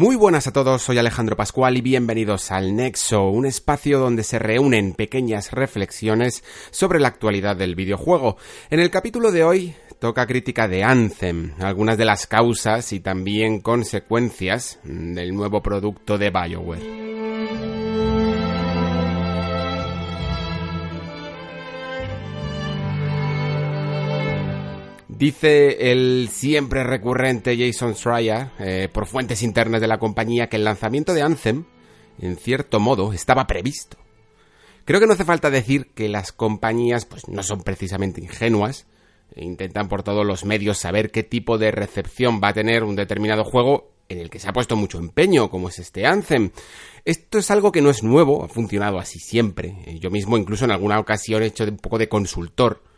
Muy buenas a todos, soy Alejandro Pascual y bienvenidos al Nexo, un espacio donde se reúnen pequeñas reflexiones sobre la actualidad del videojuego. En el capítulo de hoy toca crítica de Anthem, algunas de las causas y también consecuencias del nuevo producto de BioWare. Dice el siempre recurrente Jason Schreier, eh, por fuentes internas de la compañía, que el lanzamiento de Anthem, en cierto modo, estaba previsto. Creo que no hace falta decir que las compañías pues, no son precisamente ingenuas, e intentan por todos los medios saber qué tipo de recepción va a tener un determinado juego en el que se ha puesto mucho empeño, como es este Anthem. Esto es algo que no es nuevo, ha funcionado así siempre. Eh, yo mismo incluso en alguna ocasión he hecho un poco de consultor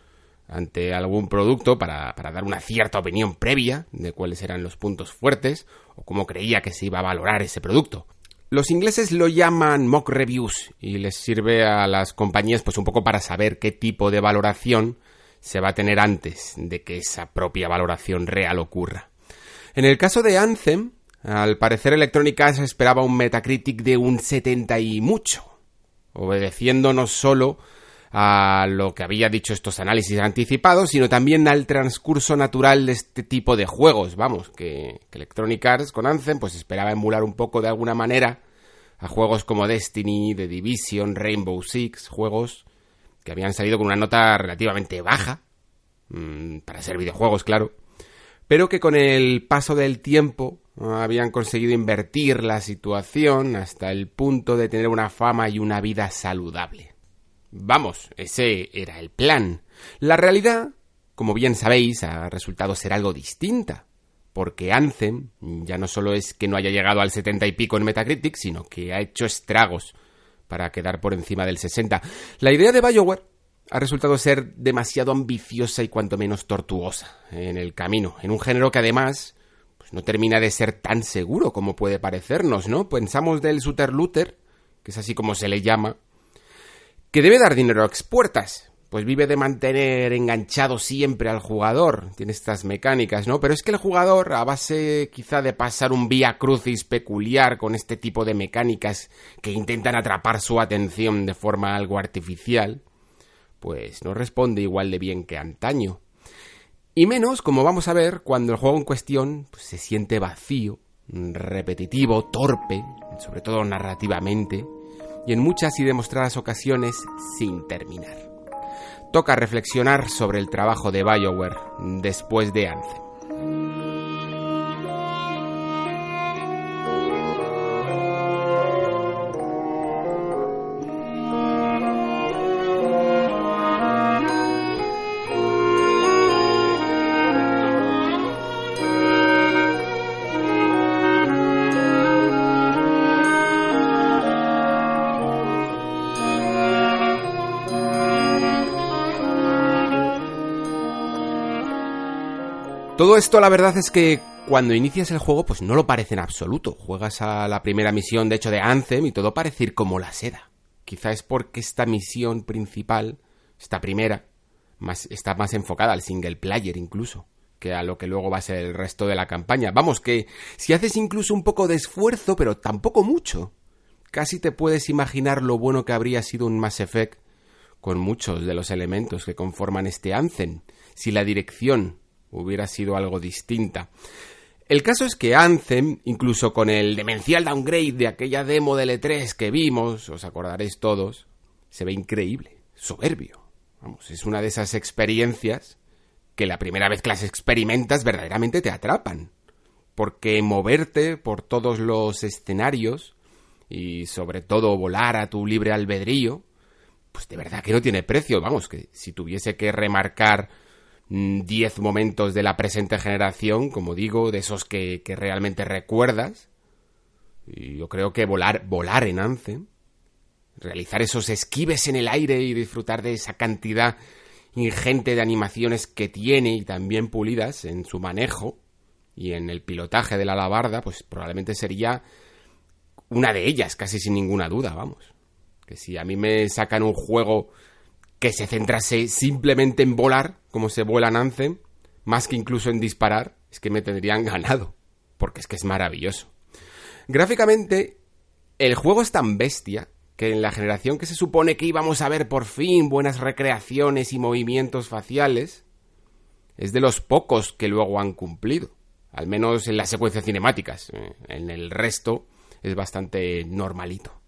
ante algún producto para, para, dar una cierta opinión previa de cuáles eran los puntos fuertes o cómo creía que se iba a valorar ese producto. Los ingleses lo llaman mock reviews y les sirve a las compañías pues un poco para saber qué tipo de valoración se va a tener antes de que esa propia valoración real ocurra. En el caso de Anthem, al parecer Electronic Arts esperaba un Metacritic de un 70 y mucho, obedeciendo no solo a lo que había dicho estos análisis anticipados, sino también al transcurso natural de este tipo de juegos. Vamos, que, Electronic Arts con Anthem pues esperaba emular un poco de alguna manera a juegos como Destiny, The Division, Rainbow Six, juegos que habían salido con una nota relativamente baja, mmm, para ser videojuegos, claro, pero que con el paso del tiempo habían conseguido invertir la situación hasta el punto de tener una fama y una vida saludable. Vamos, ese era el plan. La realidad, como bien sabéis, ha resultado ser algo distinta, porque Anthem ya no solo es que no haya llegado al setenta y pico en Metacritic, sino que ha hecho estragos para quedar por encima del 60. La idea de BioWare ha resultado ser demasiado ambiciosa y cuanto menos tortuosa en el camino, en un género que además pues no termina de ser tan seguro como puede parecernos, ¿no? Pensamos del shooter looter, que es así como se le llama, que debe dar dinero a expuertas, pues vive de mantener enganchado siempre al jugador, tiene estas mecánicas, ¿no? Pero es que el jugador, a base quizá de pasar un vía crucis peculiar con este tipo de mecánicas que intentan atrapar su atención de forma algo artificial, pues no responde igual de bien que antaño. Y menos, como vamos a ver, cuando el juego en cuestión pues, se siente vacío, repetitivo, torpe, sobre todo narrativamente, y en muchas y demostradas ocasiones sin terminar toca reflexionar sobre el trabajo de BioWare después de Anthem. Todo esto la verdad es que cuando inicias el juego pues no lo parece en absoluto. Juegas a la primera misión de hecho de Anthem y todo parece ir como la seda. Quizá es porque esta misión principal, esta primera, está más enfocada al single player incluso que a lo que luego va a ser el resto de la campaña. Vamos, que si haces incluso un poco de esfuerzo, pero tampoco mucho, casi te puedes imaginar lo bueno que habría sido un Mass Effect con muchos de los elementos que conforman este Anthem, si la dirección hubiera sido algo distinta. El caso es que Anthem, incluso con el demencial downgrade de aquella demo de L3 que vimos, os acordaréis todos, se ve increíble, soberbio. Vamos, es una de esas experiencias que la primera vez que las experimentas verdaderamente te atrapan. Porque moverte por todos los escenarios y sobre todo volar a tu libre albedrío, pues de verdad que no tiene precio. Vamos, que si tuviese que remarcar 10 momentos de la presente generación, como digo, de esos que, que realmente recuerdas. Y yo creo que volar, volar en Anthem, realizar esos esquives en el aire y disfrutar de esa cantidad ingente de animaciones que tiene y también pulidas en su manejo y en el pilotaje de la alabarda, pues probablemente sería una de ellas, casi sin ninguna duda, vamos. Que si a mí me sacan un juego que se centrase simplemente en volar, como se vuela en más que incluso en disparar, es que me tendrían ganado, porque es que es maravilloso. Gráficamente, el juego es tan bestia que en la generación que se supone que íbamos a ver por fin buenas recreaciones y movimientos faciales, es de los pocos que luego han cumplido, al menos en las secuencias cinemáticas. Eh, en el resto es bastante normalito.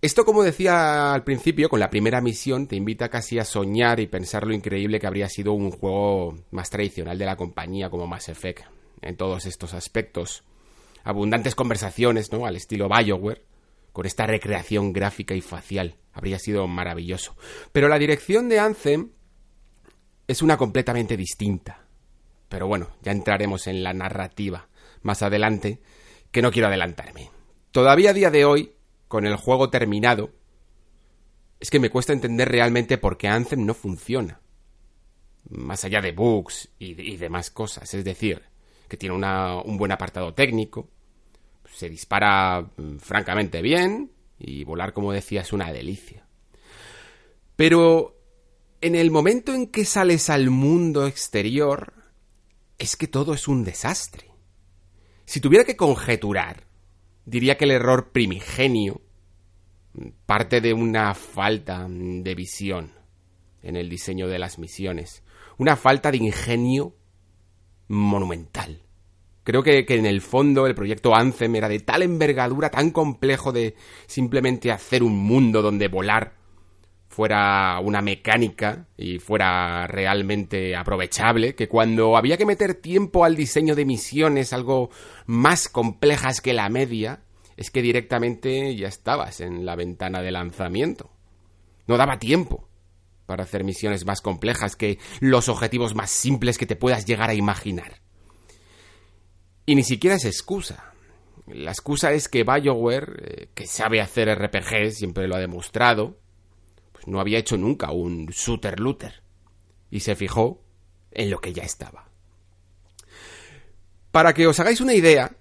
Esto, como decía al principio, con la primera misión, te invita casi a soñar y pensar lo increíble que habría sido un juego más tradicional de la compañía como Mass Effect en todos estos aspectos. Abundantes conversaciones, ¿no? Al estilo Bioware, con esta recreación gráfica y facial. Habría sido maravilloso. Pero la dirección de Anthem es una completamente distinta. Pero bueno, ya entraremos en la narrativa más adelante, que no quiero adelantarme. Todavía a día de hoy con el juego terminado, es que me cuesta entender realmente por qué Anthem no funciona. Más allá de bugs y, demás cosas. Es decir, que tiene un buen apartado técnico, se dispara mm, francamente bien y volar, como decía, es una delicia. Pero en el momento en que sales al mundo exterior, es que todo es un desastre. Si tuviera que conjeturar, diría que el error primigenio parte de una falta de visión en el diseño de las misiones, una falta de ingenio monumental. Creo que, en el fondo el proyecto Anthem era de tal envergadura, tan complejo de simplemente hacer un mundo donde volar fuera una mecánica y fuera realmente aprovechable, que cuando había que meter tiempo al diseño de misiones algo más complejas que la media, es que directamente ya estabas en la ventana de lanzamiento. No daba tiempo para hacer misiones más complejas que los objetivos más simples que te puedas llegar a imaginar. Y ni siquiera es excusa. La excusa es que BioWare, eh, que sabe hacer RPG, siempre lo ha demostrado, no había hecho nunca un shooter-looter. Y se fijó en lo que ya estaba. Para que os hagáis una idea,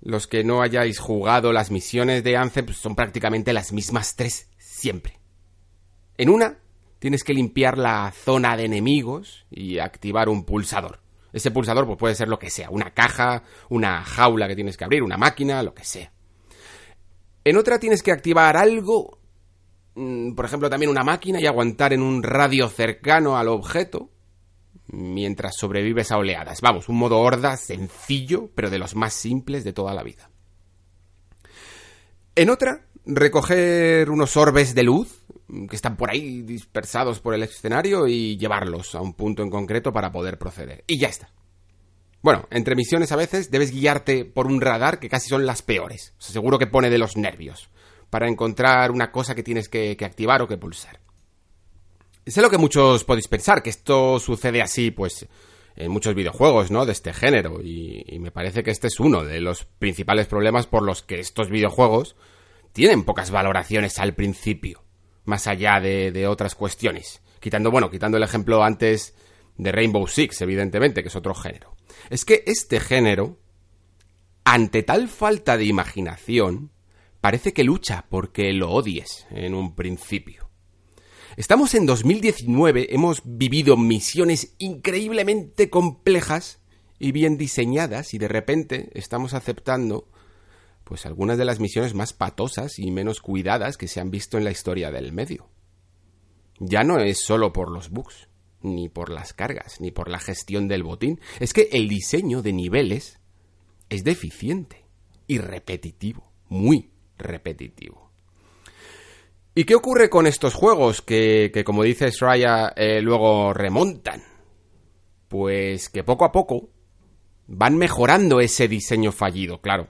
los que no hayáis jugado las misiones de Anthem pues, son prácticamente las mismas tres siempre. En una tienes que limpiar la zona de enemigos y activar un pulsador. Ese pulsador pues, puede ser lo que sea, una caja, una jaula que tienes que abrir, una máquina, lo que sea. En otra tienes que activar algo, por ejemplo también una máquina y aguantar en un radio cercano al objeto mientras sobrevives a oleadas. Vamos, un modo horda sencillo, pero de los más simples de toda la vida. En otra, recoger unos orbes de luz que están por ahí dispersados por el escenario y llevarlos a un punto en concreto para poder proceder. Y ya está. Bueno, entre misiones a veces debes guiarte por un radar que casi son las peores. seguro que pone de los nervios. Para encontrar una cosa que tienes que, activar o que pulsar. Sé lo que muchos podéis pensar, que esto sucede así, pues, en muchos videojuegos, ¿no? De este género. Y, me parece que este es uno de los principales problemas por los que estos videojuegos tienen pocas valoraciones al principio. Más allá de otras cuestiones. Quitando, bueno, quitando el ejemplo antes de Rainbow Six, evidentemente, que es otro género. Es que este género, ante tal falta de imaginación, parece que lucha porque lo odies en un principio. Estamos en 2019, hemos vivido misiones increíblemente complejas y bien diseñadas y de repente estamos aceptando pues algunas de las misiones más patosas y menos cuidadas que se han visto en la historia del medio. Ya no es solo por los bugs, ni por las cargas, ni por la gestión del botín, es que el diseño de niveles es deficiente y repetitivo, muy repetitivo. ¿Y qué ocurre con estos juegos que, como dice Sraya, eh, luego remontan? Pues que poco a poco van mejorando ese diseño fallido, claro,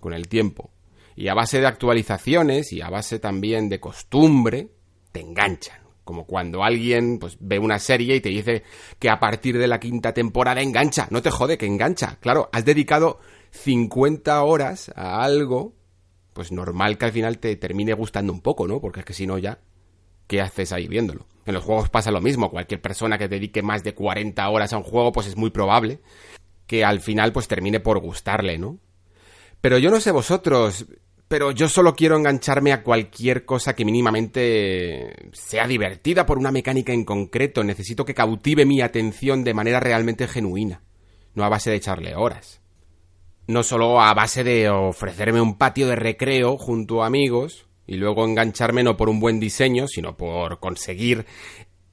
con el tiempo. Y a base de actualizaciones y a base también de costumbre, te enganchan Como cuando alguien pues, ve una serie y te dice que a partir de la quinta temporada engancha. No te jode que engancha. Claro, has dedicado 50 horas a algo, pues normal que al final te termine gustando un poco, ¿no? Porque es que si no ya, ¿qué haces ahí viéndolo? En los juegos pasa lo mismo. Cualquier persona que dedique más de 40 horas a un juego, pues es muy probable que al final pues termine por gustarle, ¿no? Pero yo no sé vosotros, pero yo solo quiero engancharme a cualquier cosa que mínimamente sea divertida por una mecánica en concreto. Necesito que cautive mi atención de manera realmente genuina, no a base de echarle horas. No solo a base de ofrecerme un patio de recreo junto a amigos y luego engancharme no por un buen diseño, sino por conseguir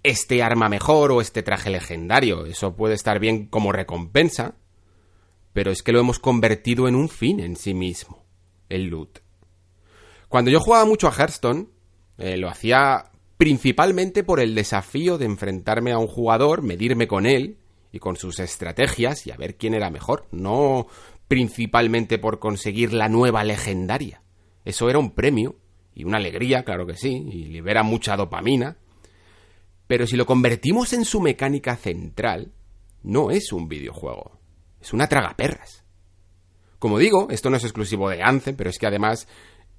este arma mejor o este traje legendario. Eso puede estar bien como recompensa, pero es que lo hemos convertido en un fin en sí mismo, el loot. Cuando yo jugaba mucho a Hearthstone, eh, lo hacía principalmente por el desafío de enfrentarme a un jugador, medirme con él y con sus estrategias y a ver quién era mejor, no principalmente por conseguir la nueva legendaria. Eso era un premio y una alegría, claro que sí, y libera mucha dopamina. Pero si lo convertimos en su mecánica central, no es un videojuego, es una tragaperras. Como digo, esto no es exclusivo de Anthem, pero es que además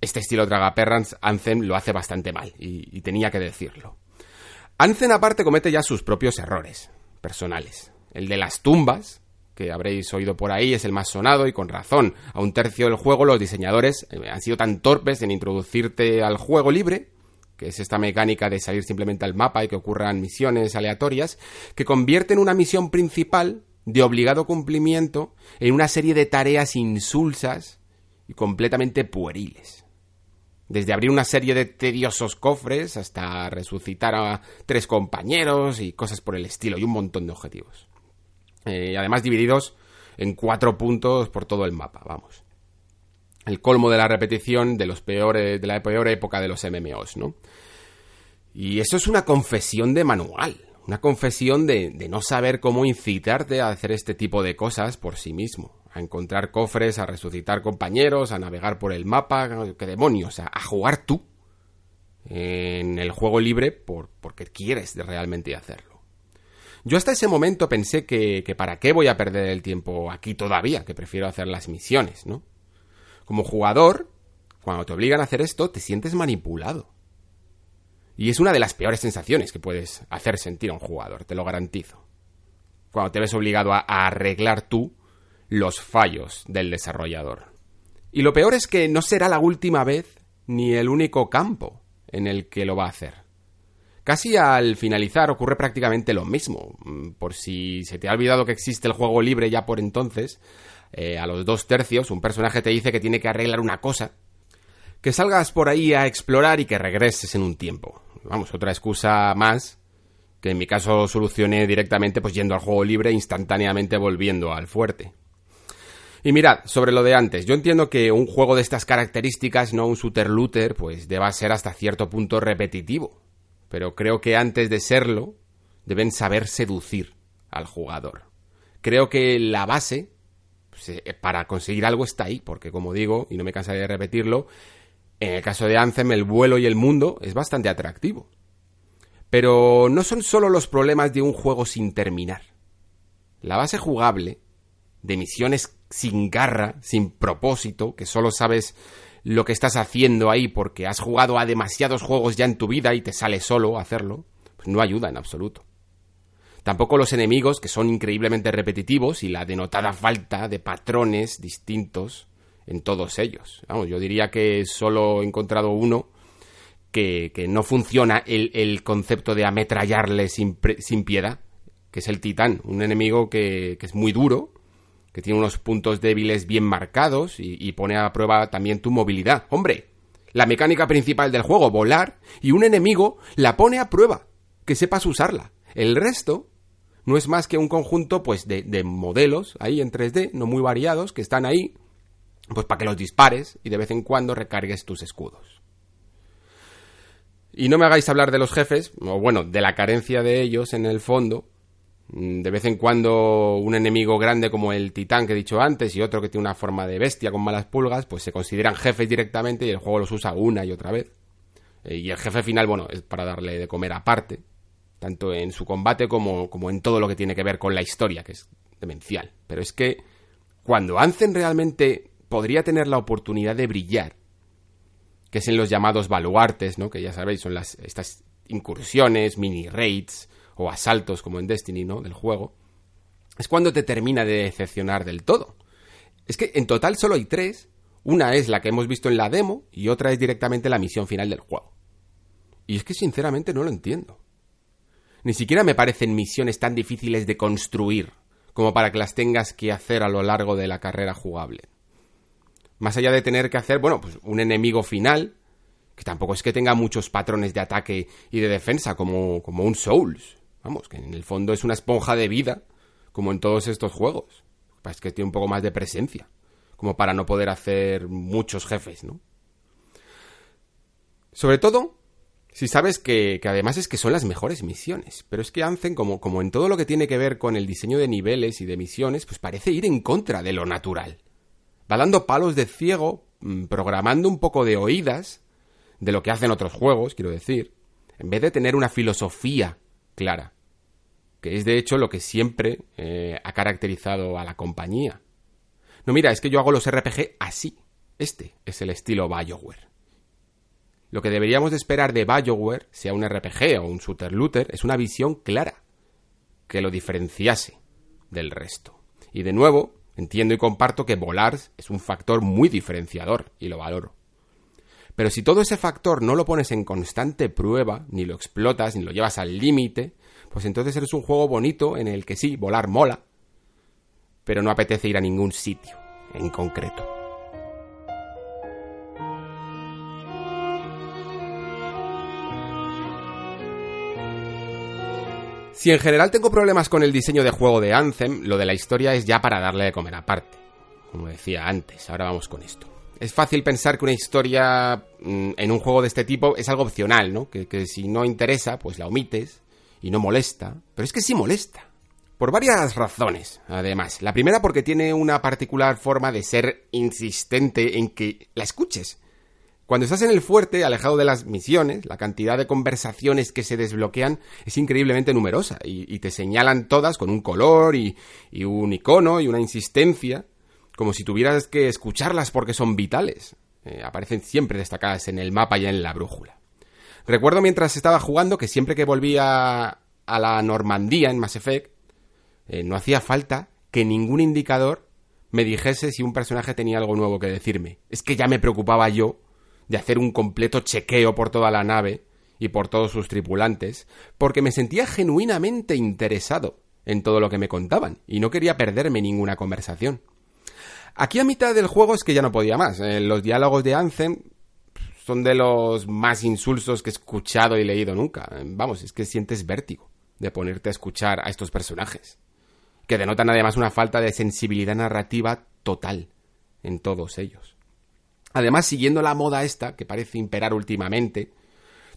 este estilo Dragaperrans, Anthem lo hace bastante mal, y, tenía que decirlo. Anthem aparte comete ya sus propios errores personales. El de las tumbas, que habréis oído por ahí, es el más sonado y con razón. A un tercio del juego los diseñadores eh, han sido tan torpes en introducirte al juego libre, que es esta mecánica de salir simplemente al mapa y que ocurran misiones aleatorias, que convierten una misión principal de obligado cumplimiento en una serie de tareas insulsas y completamente pueriles. Desde abrir una serie de tediosos cofres hasta resucitar a tres compañeros y cosas por el estilo, y un montón de objetivos. Eh, y además divididos en cuatro puntos por todo el mapa, vamos. El colmo de la repetición de los peores, de la peor época de los MMOs, ¿no? Y eso es una confesión de manual, una confesión de, no saber cómo incitarte a hacer este tipo de cosas por sí mismo a encontrar cofres, a resucitar compañeros, a navegar por el mapa, qué demonios, a, jugar tú en el juego libre por, porque quieres realmente hacerlo. Yo hasta ese momento pensé que, que para qué voy a perder el tiempo aquí todavía, que prefiero hacer las misiones, ¿no? Como jugador, cuando te obligan a hacer esto, te sientes manipulado. Y es una de las peores sensaciones que puedes hacer sentir a un jugador, te lo garantizo. Cuando te ves obligado a arreglar tú los fallos del desarrollador. Y lo peor es que no será la última vez ni el único campo en el que lo va a hacer. Casi al finalizar ocurre prácticamente lo mismo. Mm, por si se te ha olvidado que existe el juego libre ya por entonces, eh, a los dos tercios un personaje te dice que tiene que arreglar una cosa, que salgas por ahí a explorar y que regreses en un tiempo. Vamos, otra excusa más que en mi caso solucioné directamente pues yendo al juego libre e instantáneamente volviendo al fuerte. Y mirad, sobre lo de antes, yo entiendo que un juego de estas características, no un shooter looter, pues deba ser hasta cierto punto repetitivo. Pero creo que antes de serlo, deben saber seducir al jugador. Creo que la base pues, eh, para conseguir algo está ahí, porque como digo, y no me cansaré de repetirlo, en el caso de Anthem el vuelo y el mundo es bastante atractivo. Pero no son solo los problemas de un juego sin terminar. La base jugable, de misiones sin garra, sin propósito, que solo sabes lo que estás haciendo ahí porque has jugado a demasiados juegos ya en tu vida y te sale solo hacerlo, pues no ayuda en absoluto. Tampoco los enemigos, que son increíblemente repetitivos, y la denotada falta de patrones distintos en todos ellos. Vamos, yo diría que solo he encontrado uno que, no funciona el, concepto de ametrallarle sin, sin, piedad, que es el titán, un enemigo que, que es muy duro, que tiene unos puntos débiles bien marcados y, pone a prueba también tu movilidad. Hombre, la mecánica principal del juego, volar, y un enemigo la pone a prueba, que sepas usarla. El resto no es más que un conjunto pues de, de modelos ahí en 3D, no muy variados, que están ahí pues para que los dispares y de vez en cuando recargues tus escudos. Y no me hagáis hablar de los jefes, o bueno, de la carencia de ellos en el fondo, de vez en cuando un enemigo grande como el titán que he dicho antes y otro que tiene una forma de bestia con malas pulgas, pues se consideran jefes directamente y el juego los usa una y otra vez. Eh, y el jefe final, bueno, es para darle de comer aparte, tanto en su combate como, como en todo lo que tiene que ver con la historia, que es demencial. Pero es que cuando Anzen realmente podría tener la oportunidad de brillar, que es en los llamados baluartes, ¿no? Que ya sabéis, son las, estas incursiones, mini raids o asaltos como en Destiny, ¿no? Del juego. Es cuando te termina de decepcionar del todo. Es que en total solo hay tres. Una es la que hemos visto en la demo y otra es directamente la misión final del juego. Y es que sinceramente no lo entiendo. Ni siquiera me parecen misiones tan difíciles de construir como para que las tengas que hacer a lo largo de la carrera jugable. Más allá de tener que hacer, bueno, pues un enemigo final, que tampoco es que tenga muchos patrones de ataque y de defensa como, como un Souls. Vamos, que en el fondo es una esponja de vida, como en todos estos juegos. Es que tiene un poco más de presencia, como para no poder hacer muchos jefes, ¿no? Sobre todo, si sabes que, que, además es que son las mejores misiones. Pero es que Anzen, como, como en todo lo que tiene que ver con el diseño de niveles y de misiones, pues parece ir en contra de lo natural va dando palos de ciego, mm, programando un poco de oídas de lo que hacen otros juegos, quiero decir, en vez de tener una filosofía clara, que es de hecho lo que siempre eh, ha caracterizado a la compañía. No, mira, es que yo hago los RPG así. Este es el estilo Bioware. Lo que deberíamos de esperar de Bioware, sea un RPG o un shooter looter, es una visión clara, que lo diferenciase del resto. Y de nuevo, Entiendo y comparto que volar es un factor muy diferenciador y lo valoro. Pero si todo ese factor no lo pones en constante prueba, ni lo explotas, ni lo llevas al límite, pues entonces eres un juego bonito en el que sí, volar mola, pero no apetece ir a ningún sitio en concreto. Si en general tengo problemas con el diseño de juego de Anthem, lo de la historia es ya para darle de comer aparte. Como decía antes, ahora vamos con esto. Es fácil pensar que una historia mm, en un juego de este tipo es algo opcional, ¿no? Que, que si no interesa, pues la omites y no molesta. Pero es que sí molesta. Por varias razones, además. La primera porque tiene una particular forma de ser insistente en que la escuches. Cuando estás en el fuerte, alejado de las misiones, la cantidad de conversaciones que se desbloquean es increíblemente numerosa y, te señalan todas con un color y, un icono y una insistencia, como si tuvieras que escucharlas porque son vitales. Eh, aparecen siempre destacadas en el mapa y en la brújula. Recuerdo mientras estaba jugando que siempre que volvía a la Normandía en Mass Effect, eh, no hacía falta que ningún indicador me dijese si un personaje tenía algo nuevo que decirme. Es que ya me preocupaba yo de hacer un completo chequeo por toda la nave y por todos sus tripulantes, porque me sentía genuinamente interesado en todo lo que me contaban y no quería perderme ninguna conversación. Aquí a mitad del juego es que ya no podía más. Eh, los diálogos de Anthem son de los más insulsos que he escuchado y leído nunca. Vamos, es que sientes vértigo de ponerte a escuchar a estos personajes, que denotan además una falta de sensibilidad narrativa total en todos ellos. Además, siguiendo la moda esta, que parece imperar últimamente,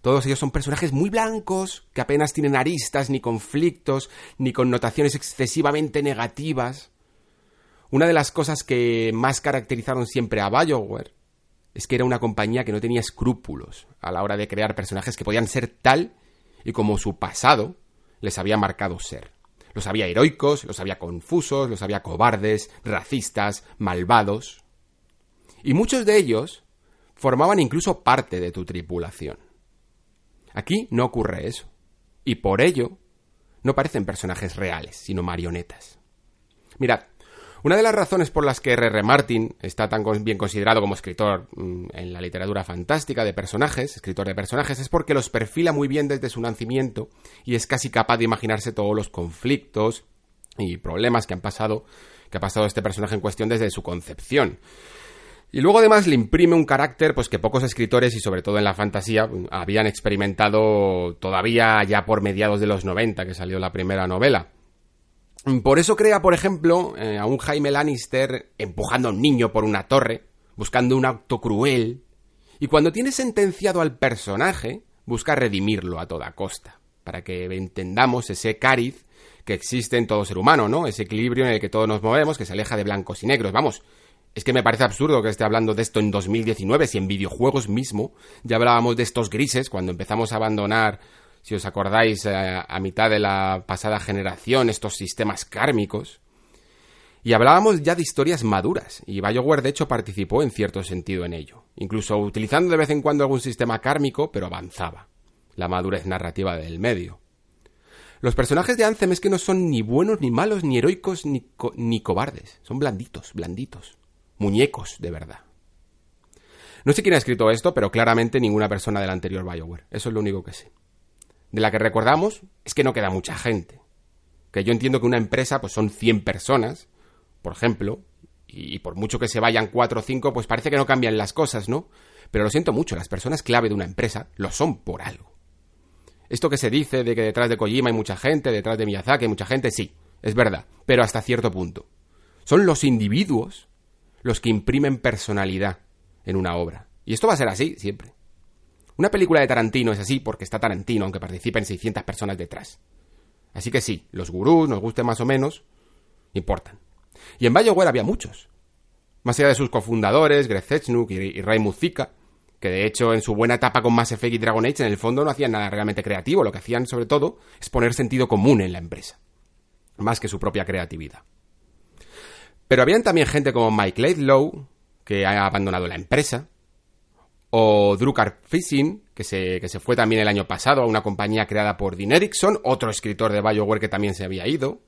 todos ellos son personajes muy blancos, que apenas tienen aristas, ni conflictos, ni connotaciones excesivamente negativas. Una de las cosas que más caracterizaron siempre a Bioware es que era una compañía que no tenía escrúpulos a la hora de crear personajes que podían ser tal y como su pasado les había marcado ser. Los había heroicos, los había confusos, los había cobardes, racistas, malvados y muchos de ellos formaban incluso parte de tu tripulación. Aquí no ocurre eso, y por ello no parecen personajes reales, sino marionetas. Mirad, una de las razones por las que R.R. Martin está tan bien considerado como escritor mm, en la literatura fantástica de personajes, escritor de personajes, es porque los perfila muy bien desde su nacimiento y es casi capaz de imaginarse todos los conflictos y problemas que han pasado, que ha pasado este personaje en cuestión desde su concepción. Y luego además le imprime un carácter pues que pocos escritores y sobre todo en la fantasía habían experimentado todavía ya por mediados de los 90 que salió la primera novela. Por eso crea, por ejemplo, eh, a un Jaime Lannister empujando a un niño por una torre, buscando un acto cruel, y cuando tiene sentenciado al personaje, busca redimirlo a toda costa, para que entendamos ese cariz que existe en todo ser humano, ¿no? Ese equilibrio en el que todos nos movemos, que se aleja de blancos y negros, vamos, Es que me parece absurdo que esté hablando de esto en 2019, si en videojuegos mismo ya hablábamos de estos grises cuando empezamos a abandonar, si os acordáis, a, a mitad de la pasada generación, estos sistemas kármicos. Y hablábamos ya de historias maduras, y BioWare de hecho participó en cierto sentido en ello, incluso utilizando de vez en cuando algún sistema kármico, pero avanzaba. La madurez narrativa del medio. Los personajes de Anthem es que no son ni buenos, ni malos, ni heroicos, ni, ni cobardes. Son blanditos, blanditos. Muñecos, de verdad. No sé quién ha escrito esto, pero claramente ninguna persona del anterior BioWare. Eso es lo único que sé. De la que recordamos es que no queda mucha gente. Que yo entiendo que una empresa pues son 100 personas por ejemplo, y por mucho que se vayan cuatro o cinco, pues parece que no cambian las cosas, ¿no? Pero lo siento mucho, las personas clave de una empresa lo son por algo. Esto que se dice de que detrás de Kojima hay mucha gente, detrás de Miyazaki hay mucha gente, sí, es verdad, pero hasta cierto punto. Son los individuos los que imprimen personalidad en una obra. Y esto va a ser así siempre. Una película de Tarantino es así porque está Tarantino, aunque participen 600 personas detrás. Así que sí, los gurús, nos gusten más o menos, importan. Y en BioWare había muchos. Más allá de sus cofundadores, Greg y, Ray Muzica, que de hecho en su buena etapa con Mass Effect y Dragon Age en el fondo no hacían nada realmente creativo, lo que hacían sobre todo es poner sentido común en la empresa, más que su propia creatividad. Pero habían también gente como Mike Laidlow, que ha abandonado la empresa, o Drucker Fishing, que se, que se fue también el año pasado a una compañía creada por Dean Erickson, otro escritor de BioWare que también se había ido,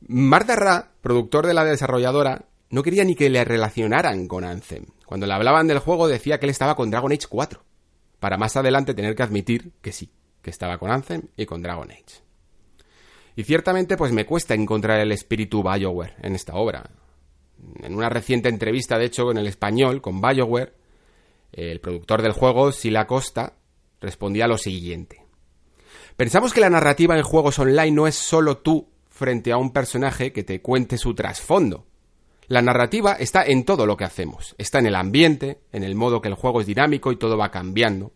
Marta Ra, productor de la desarrolladora, no quería ni que le relacionaran con Anthem. Cuando le hablaban del juego decía que él estaba con Dragon Age 4, para más adelante tener que admitir que sí, que estaba con Anthem y con Dragon Age. Y ciertamente pues me cuesta encontrar el espíritu BioWare en esta obra. En una reciente entrevista, de hecho, en el español con BioWare, el productor del juego, Sila Costa, respondía lo siguiente. Pensamos que la narrativa en juegos online no es solo tú frente a un personaje que te cuente su trasfondo. La narrativa está en todo lo que hacemos, está en el ambiente, en el modo que el juego es dinámico y todo va cambiando.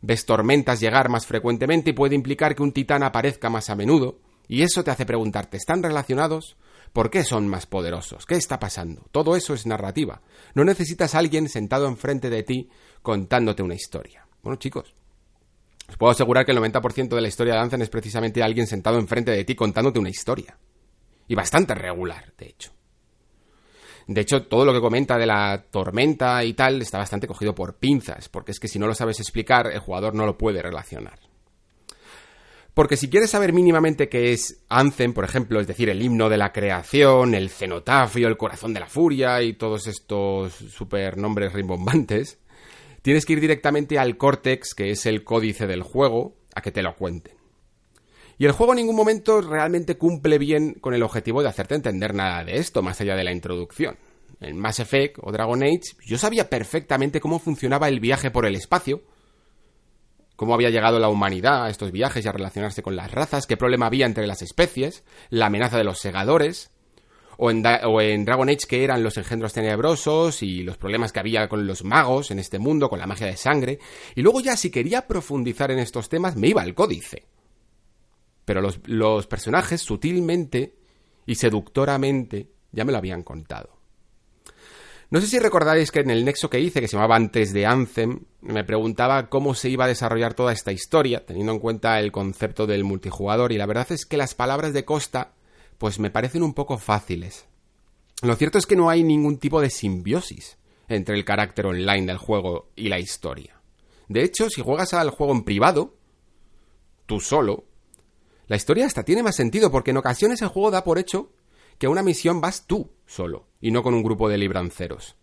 Ves tormentas llegar más frecuentemente y puede implicar que un titán aparezca más a menudo, y eso te hace preguntarte, ¿están relacionados? ¿Por qué son más poderosos? ¿Qué está pasando? Todo eso es narrativa. No necesitas a alguien sentado enfrente de ti contándote una historia. Bueno, chicos, os puedo asegurar que el 90% de la historia de Anthem es precisamente alguien sentado enfrente de ti contándote una historia. Y bastante regular, de hecho. De hecho, todo lo que comenta de la tormenta y tal está bastante cogido por pinzas, porque es que si no lo sabes explicar, el jugador no lo puede relacionar. Porque si quieres saber mínimamente qué es Anthem, por ejemplo, es decir, el himno de la creación, el cenotafio, el corazón de la furia y todos estos supernombres rimbombantes, tienes que ir directamente al Cortex, que es el códice del juego, a que te lo cuenten. Y el juego en ningún momento realmente cumple bien con el objetivo de hacerte entender nada de esto, más allá de la introducción. En Mass Effect o Dragon Age, yo sabía perfectamente cómo funcionaba el viaje por el espacio, cómo había llegado la humanidad a estos viajes y a relacionarse con las razas, qué problema había entre las especies, la amenaza de los segadores, o en, Dragon Age que eran los engendros tenebrosos y los problemas que había con los magos en este mundo, con la magia de sangre, y luego ya si quería profundizar en estos temas me iba al códice. Pero los, los personajes sutilmente y seductoramente ya me lo habían contado. No sé si recordáis que en el nexo que hice, que se llamaba antes de Anthem, me preguntaba cómo se iba a desarrollar toda esta historia, teniendo en cuenta el concepto del multijugador, y la verdad es que las palabras de Costa pues me parecen un poco fáciles. Lo cierto es que no hay ningún tipo de simbiosis entre el carácter online del juego y la historia. De hecho, si juegas al juego en privado, tú solo, la historia hasta tiene más sentido porque en ocasiones el juego da por hecho que a una misión vas tú solo y no con un grupo de libranceros.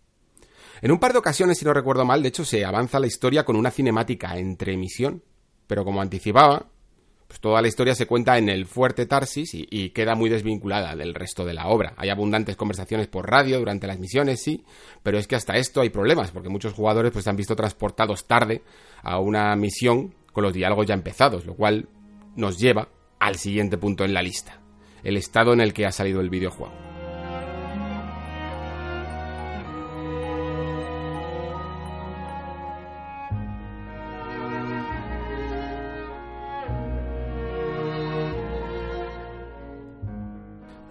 En un par de ocasiones, si no recuerdo mal, de hecho se avanza la historia con una cinemática entre misión, pero como anticipaba, pues toda la historia se cuenta en el fuerte Tarsis y, queda muy desvinculada del resto de la obra. Hay abundantes conversaciones por radio durante las misiones, sí, pero es que hasta esto hay problemas, porque muchos jugadores pues han visto transportados tarde a una misión con los diálogos ya empezados, lo cual nos lleva al siguiente punto en la lista, el estado en el que ha salido el videojuego.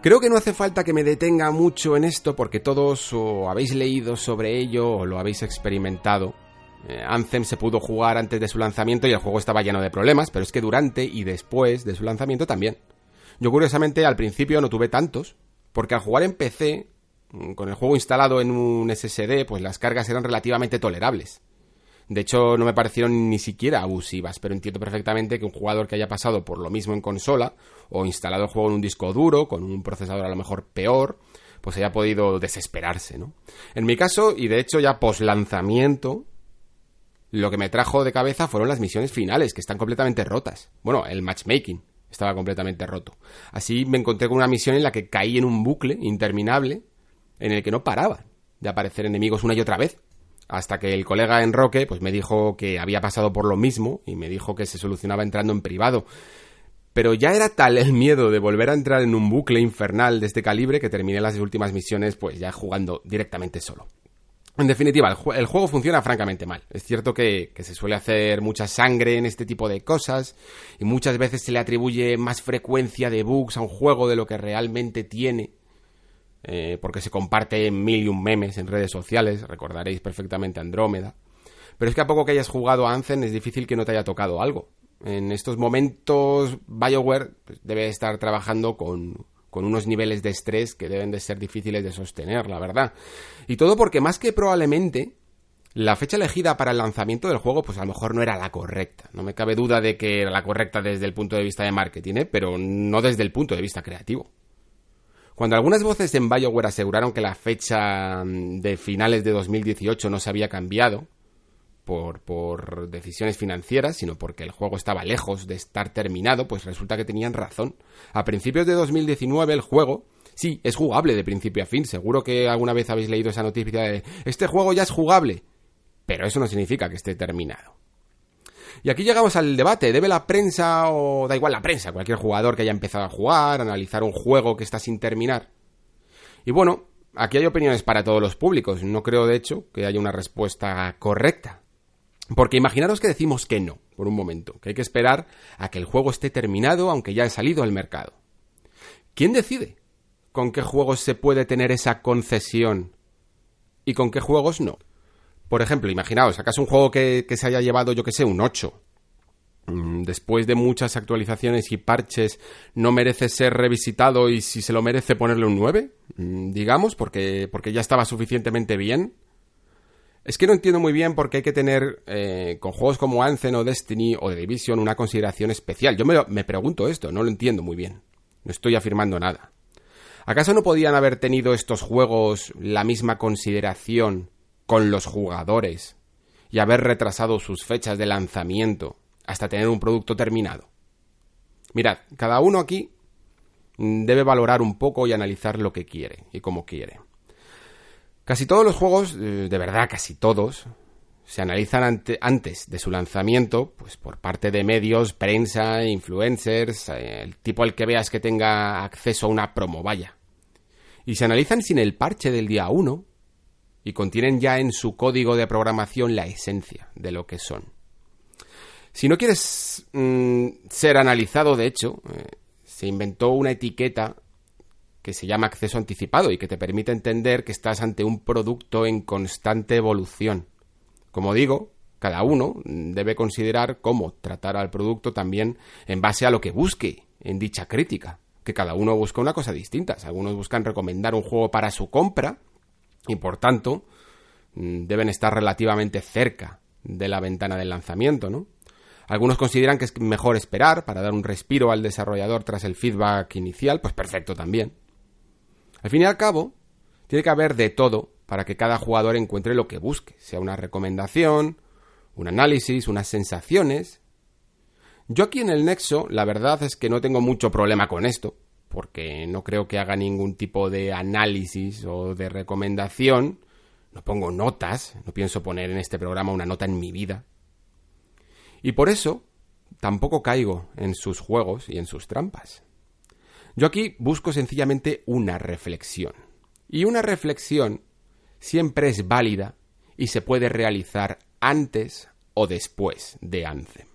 Creo que no hace falta que me detenga mucho en esto porque todos o habéis leído sobre ello o lo habéis experimentado. Eh, Anthem se pudo jugar antes de su lanzamiento y el juego estaba lleno de problemas, pero es que durante y después de su lanzamiento también. Yo curiosamente al principio no tuve tantos, porque al jugar en PC, mm, con el juego instalado en un SSD, pues las cargas eran relativamente tolerables. De hecho, no me parecieron ni siquiera abusivas, pero entiendo perfectamente que un jugador que haya pasado por lo mismo en consola, o instalado el juego en un disco duro, con un procesador a lo mejor peor, pues haya podido desesperarse, ¿no? En mi caso, y de hecho ya post lanzamiento, lo que me trajo de cabeza fueron las misiones finales, que están completamente rotas. Bueno, el matchmaking estaba completamente roto. Así me encontré con una misión en la que caí en un bucle interminable en el que no paraba de aparecer enemigos una y otra vez. Hasta que el colega en Roque pues me dijo que había pasado por lo mismo y me dijo que se solucionaba entrando en privado. Pero ya era tal el miedo de volver a entrar en un bucle infernal de este calibre que terminé las últimas misiones pues ya jugando directamente solo. En definitiva, el, juego funciona francamente mal. Es cierto que, se suele hacer mucha sangre en este tipo de cosas y muchas veces se le atribuye más frecuencia de bugs a un juego de lo que realmente tiene. Eh, porque se comparte mil y un memes en redes sociales, recordaréis perfectamente Andrómeda. Pero es que a poco que hayas jugado a Anthem es difícil que no te haya tocado algo. En estos momentos BioWare pues, debe estar trabajando con, con unos niveles de estrés que deben de ser difíciles de sostener, la verdad. Y todo porque más que probablemente la fecha elegida para el lanzamiento del juego, pues a lo mejor no era la correcta. No me cabe duda de que era la correcta desde el punto de vista de marketing, ¿eh? pero no desde el punto de vista creativo. Cuando algunas voces en BioWare aseguraron que la fecha mm, de finales de 2018 no se había cambiado, por, por decisiones financieras, sino porque el juego estaba lejos de estar terminado, pues resulta que tenían razón. A principios de 2019 el juego sí, es jugable de principio a fin. Seguro que alguna vez habéis leído esa noticia de este juego ya es jugable. Pero eso no significa que esté terminado. Y aquí llegamos al debate. ¿Debe la prensa o da igual la prensa, cualquier jugador que haya empezado a jugar, analizar un juego que está sin terminar? Y bueno, aquí hay opiniones para todos los públicos. No creo, de hecho, que haya una respuesta correcta. Porque imaginaros que decimos que no, por un momento, que hay que esperar a que el juego esté terminado aunque ya haya salido al mercado. ¿Quién decide con qué juegos se puede tener esa concesión y con qué juegos no? Por ejemplo, imaginaos, acaso un juego que, se haya llevado, yo que sé, un 8. Mm, después de muchas actualizaciones y parches, no merece ser revisitado y si se lo merece ponerle un 9, mm, digamos, porque, porque ya estaba suficientemente bien. Es que no entiendo muy bien por qué hay que tener eh, con juegos como Anthem o Destiny o The Division una consideración especial. Yo me, me pregunto esto, no lo entiendo muy bien. No estoy afirmando nada. ¿Acaso no podían haber tenido estos juegos la misma consideración con los jugadores y haber retrasado sus fechas de lanzamiento hasta tener un producto terminado? Mirad, cada uno aquí debe valorar un poco y analizar lo que quiere y cómo quiere. Casi todos los juegos, eh, de verdad casi todos, se analizan antes de su lanzamiento, pues por parte de medios, prensa, influencers, eh, el tipo al que veas que tenga acceso a una promo, vaya. Y se analizan sin el parche del día 1 y contienen ya en su código de programación la esencia de lo que son. Si no quieres mm, ser analizado, de hecho, eh, se inventó una etiqueta que se llama acceso anticipado y que te permite entender que estás ante un producto en constante evolución. Como digo, cada uno debe considerar cómo tratar al producto también en base a lo que busque en dicha crítica, que cada uno busca una cosa distinta. Algunos buscan recomendar un juego para su compra y por tanto mm, deben estar relativamente cerca de la ventana del lanzamiento, ¿no? Algunos consideran que es mejor esperar para dar un respiro al desarrollador tras el feedback inicial, pues perfecto también. Al fin y al cabo, tiene que haber de todo para que cada jugador encuentre lo que busque, sea una recomendación, un análisis, unas sensaciones. Yo aquí en el Nexo, la verdad es que no tengo mucho problema con esto, porque no creo que haga ningún tipo de análisis o de recomendación. No pongo notas, no pienso poner en este programa una nota en mi vida. Y por eso tampoco caigo en sus juegos y en sus trampas. Yo aquí busco sencillamente una reflexión. Y una reflexión siempre es válida y se puede realizar antes o después de Anthem.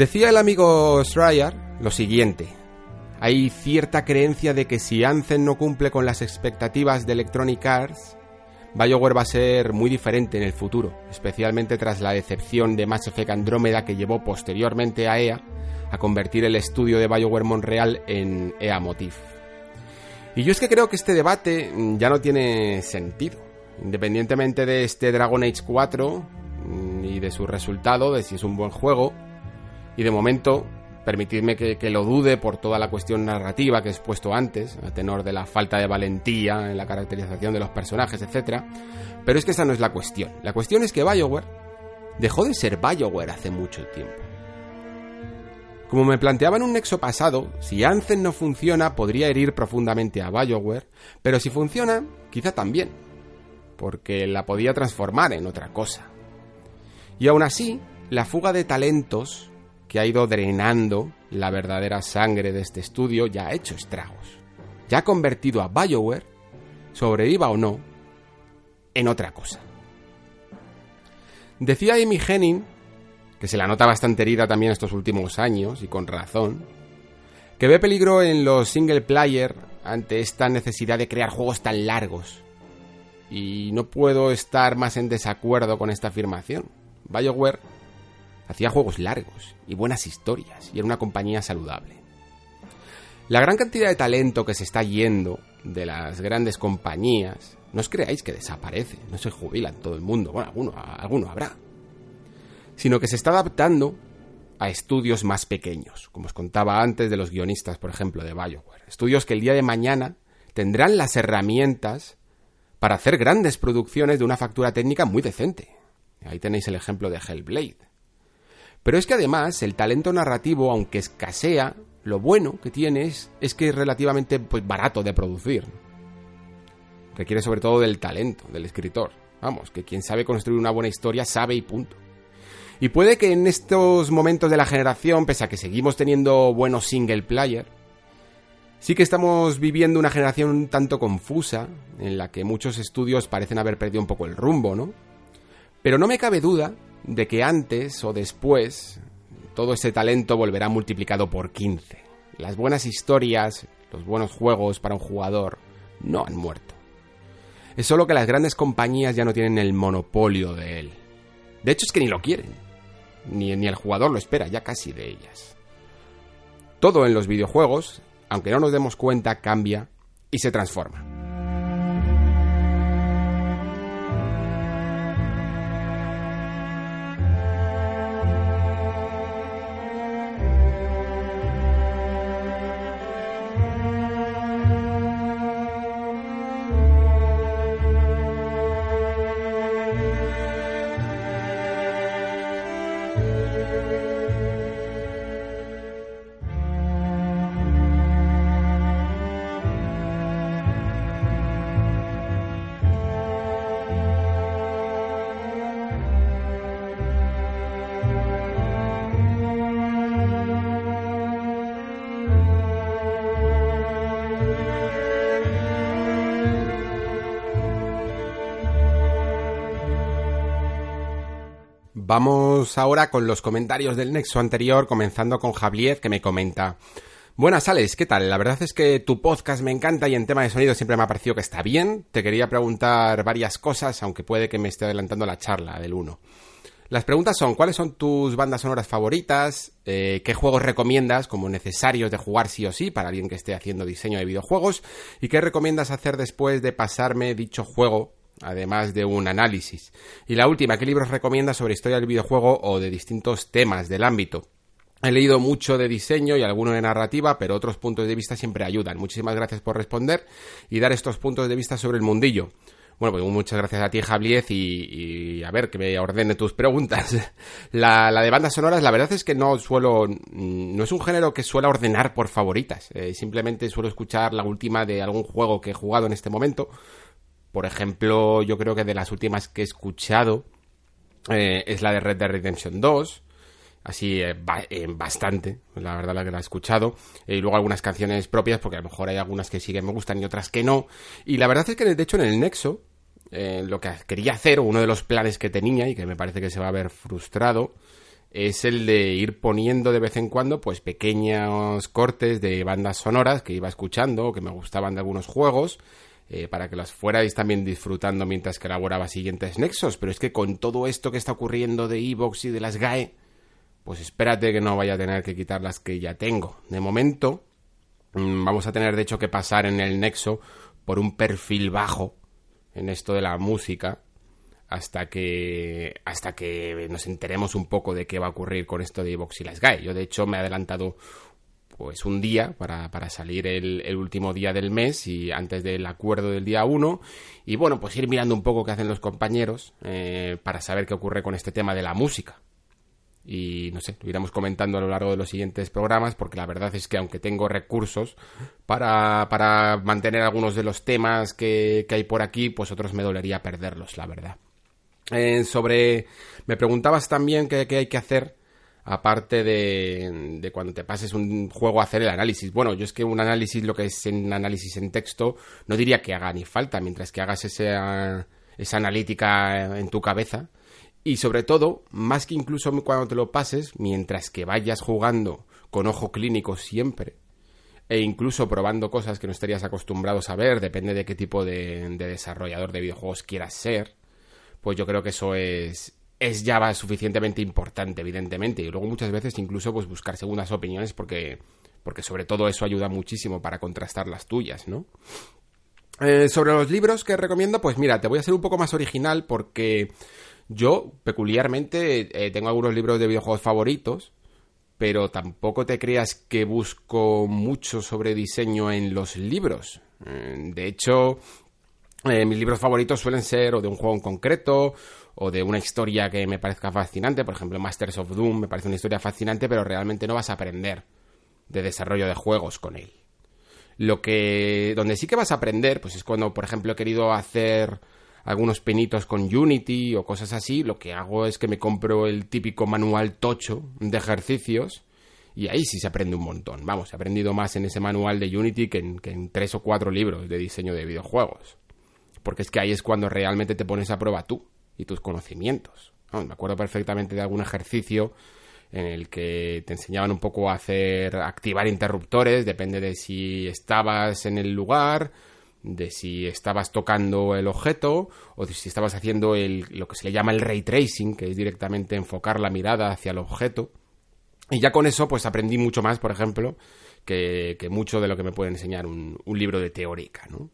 Decía el amigo Schreier lo siguiente. Hay cierta creencia de que si Anthem no cumple con las expectativas de Electronic Arts, BioWare va a ser muy diferente en el futuro, especialmente tras la decepción de Mass Effect Andrómeda que llevó posteriormente a EA a convertir el estudio de BioWare Montreal en EA Motif. Y yo es que creo que este debate mm, ya no tiene sentido. Independientemente de este Dragon Age 4 mm, y de su resultado, de si es un buen juego, y de momento, permitidme que, lo dude por toda la cuestión narrativa que he expuesto antes, a tenor de la falta de valentía en la caracterización de los personajes, etc. Pero es que esa no es la cuestión. La cuestión es que BioWare dejó de ser BioWare hace mucho tiempo. Como me planteaba en un nexo pasado, si Anthem no funciona podría herir profundamente a BioWare, pero si funciona, quizá también, porque la podía transformar en otra cosa. Y aún así, la fuga de talentos que ha ido drenando la verdadera sangre de este estudio ya ha hecho estragos. Ya ha convertido a BioWare, sobreviva o no, en otra cosa. Decía Amy Henning que se la nota bastante herida también estos últimos años, y con razón, que ve peligro en los single player ante esta necesidad de crear juegos tan largos. Y no puedo estar más en desacuerdo con esta afirmación. BioWare hacía juegos largos y buenas historias, y era una compañía saludable. La gran cantidad de talento que se está yendo de las grandes compañías, no os creáis que desaparece, no se jubilan todo el mundo, bueno, alguno, alguno habrá, sino que se está adaptando a estudios más pequeños, como os contaba antes de los guionistas, por ejemplo, de Bioware. Estudios que el día de mañana tendrán las herramientas para hacer grandes producciones de una factura técnica muy decente. Ahí tenéis el ejemplo de Hellblade. Pero es que además el talento narrativo, aunque escasea, lo bueno que tiene es, que es relativamente pues, barato de producir. Requiere sobre todo del talento del escritor. Vamos, que quien sabe construir una buena historia sabe y punto. Y puede que en estos momentos de la generación, pese a que seguimos teniendo buenos single player, sí que estamos viviendo una generación un tanto confusa, en la que muchos estudios parecen haber perdido un poco el rumbo, ¿no? Pero no me cabe duda de que antes o después todo ese talento volverá multiplicado por 15. Las buenas historias, los buenos juegos para un jugador no han muerto. Es solo que las grandes compañías ya no tienen el monopolio de él. De hecho es que ni lo quieren ni, ni el jugador lo espera ya casi de ellas. Todo en los videojuegos, aunque no nos demos cuenta, cambia y se transforma. Vamos ahora con los comentarios del nexo anterior, comenzando con Javier, que me comenta. Buenas, Alex, ¿qué tal? La verdad es que tu podcast me encanta y en tema de sonido siempre me ha parecido que está bien. Te quería preguntar varias cosas, aunque puede que me esté adelantando la charla del 1. Las preguntas son, ¿cuáles son tus bandas sonoras favoritas? Eh, ¿Qué juegos recomiendas como necesarios de jugar sí o sí para alguien que esté haciendo diseño de videojuegos? ¿Y qué recomiendas hacer después de pasarme dicho juego además de un análisis. Y la última, ¿qué libros recomiendas sobre historia del videojuego o de distintos temas del ámbito? He leído mucho de diseño y alguno de narrativa, pero otros puntos de vista siempre ayudan. Muchísimas gracias por responder y dar estos puntos de vista sobre el mundillo. Bueno, pues muchas gracias a ti, Javier, y, a ver que me ordene tus preguntas. La, de bandas sonoras, la verdad es que no suelo, mm, no es un género que suela ordenar por favoritas. Eh, simplemente suelo escuchar la última de algún juego que he jugado en este momento por ejemplo, yo creo que de las últimas que he escuchado eh, es la de Red Dead Redemption 2. Así, eh, eh, bastante, la verdad la que la he escuchado. y luego algunas canciones propias, porque a lo mejor hay algunas que sí que me gustan y otras que no. Y la verdad es que, de hecho, en el Nexo, lo que quería hacer, o uno de los planes que tenía y que me parece que se va a ver frustrado, es el de ir poniendo de vez en cuando pues pequeños cortes de bandas sonoras que iba escuchando o que me gustaban de algunos juegos eh, para que las fuerais también disfrutando mientras que elaboraba siguientes nexos. Pero es que con todo esto que está ocurriendo de Evox y de las GAE, pues espérate que no vaya a tener que quitar las que ya tengo. De momento, mm, vamos a tener de hecho que pasar en el nexo por un perfil bajo en esto de la música hasta que hasta que nos enteremos un poco de qué va a ocurrir con esto de Evox y las GAE. Yo de hecho me he adelantado pues un día para, para salir el, último día del mes y antes del acuerdo del día 1 y bueno pues ir mirando un poco qué hacen los compañeros eh, para saber qué ocurre con este tema de la música. Y no sé, lo iremos comentando a lo largo de los siguientes programas porque la verdad es que aunque tengo recursos para, para mantener algunos de los temas que, que hay por aquí pues otros me dolería perderlos la verdad. Eh, sobre me preguntabas también qué, qué hay que hacer aparte de, cuando te pases un juego a hacer el análisis. Bueno, yo es que un análisis, lo que es en análisis en texto, no diría que haga ni falta, mientras que hagas esa, esa analítica en tu cabeza. Y sobre todo, más que incluso cuando te lo pases, mientras que vayas jugando con ojo clínico siempre, e incluso probando cosas que no estarías acostumbrados a ver, depende de qué tipo de, de desarrollador de videojuegos quieras ser, pues yo creo que eso es, es ya suficientemente importante, evidentemente. Y luego muchas veces incluso pues buscar segundas opiniones porque, porque sobre todo eso ayuda muchísimo para contrastar las tuyas, ¿no? Eh, sobre los libros que recomiendo, pues mira, te voy a ser un poco más original porque yo peculiarmente eh, tengo algunos libros de videojuegos favoritos, pero tampoco te creas que busco mucho sobre diseño en los libros. Eh, de hecho, mis libros favoritos suelen ser o de un juego en concreto o de una historia que me parezca fascinante, por ejemplo Masters of Doom me parece una historia fascinante, pero realmente no vas a aprender de desarrollo de juegos con él. Lo que donde sí que vas a aprender, pues es cuando, por ejemplo, he querido hacer algunos pinitos con Unity o cosas así, lo que hago es que me compro el típico manual tocho de ejercicios y ahí sí se aprende un montón. Vamos, he aprendido más en ese manual de Unity que en, que en tres o cuatro libros de diseño de videojuegos. Porque es que ahí es cuando realmente te pones a prueba tú y tus conocimientos. me acuerdo perfectamente de algún ejercicio en el que te enseñaban un poco a hacer activar interruptores, depende de si estabas en el lugar, de si estabas tocando el objeto o de si estabas haciendo lo que se le llama el ray tracing, que es directamente enfocar la mirada hacia el objeto. Y ya con eso pues aprendí mucho más, por ejemplo, que, mucho de lo que me puede enseñar un, un libro de teórica, ¿no?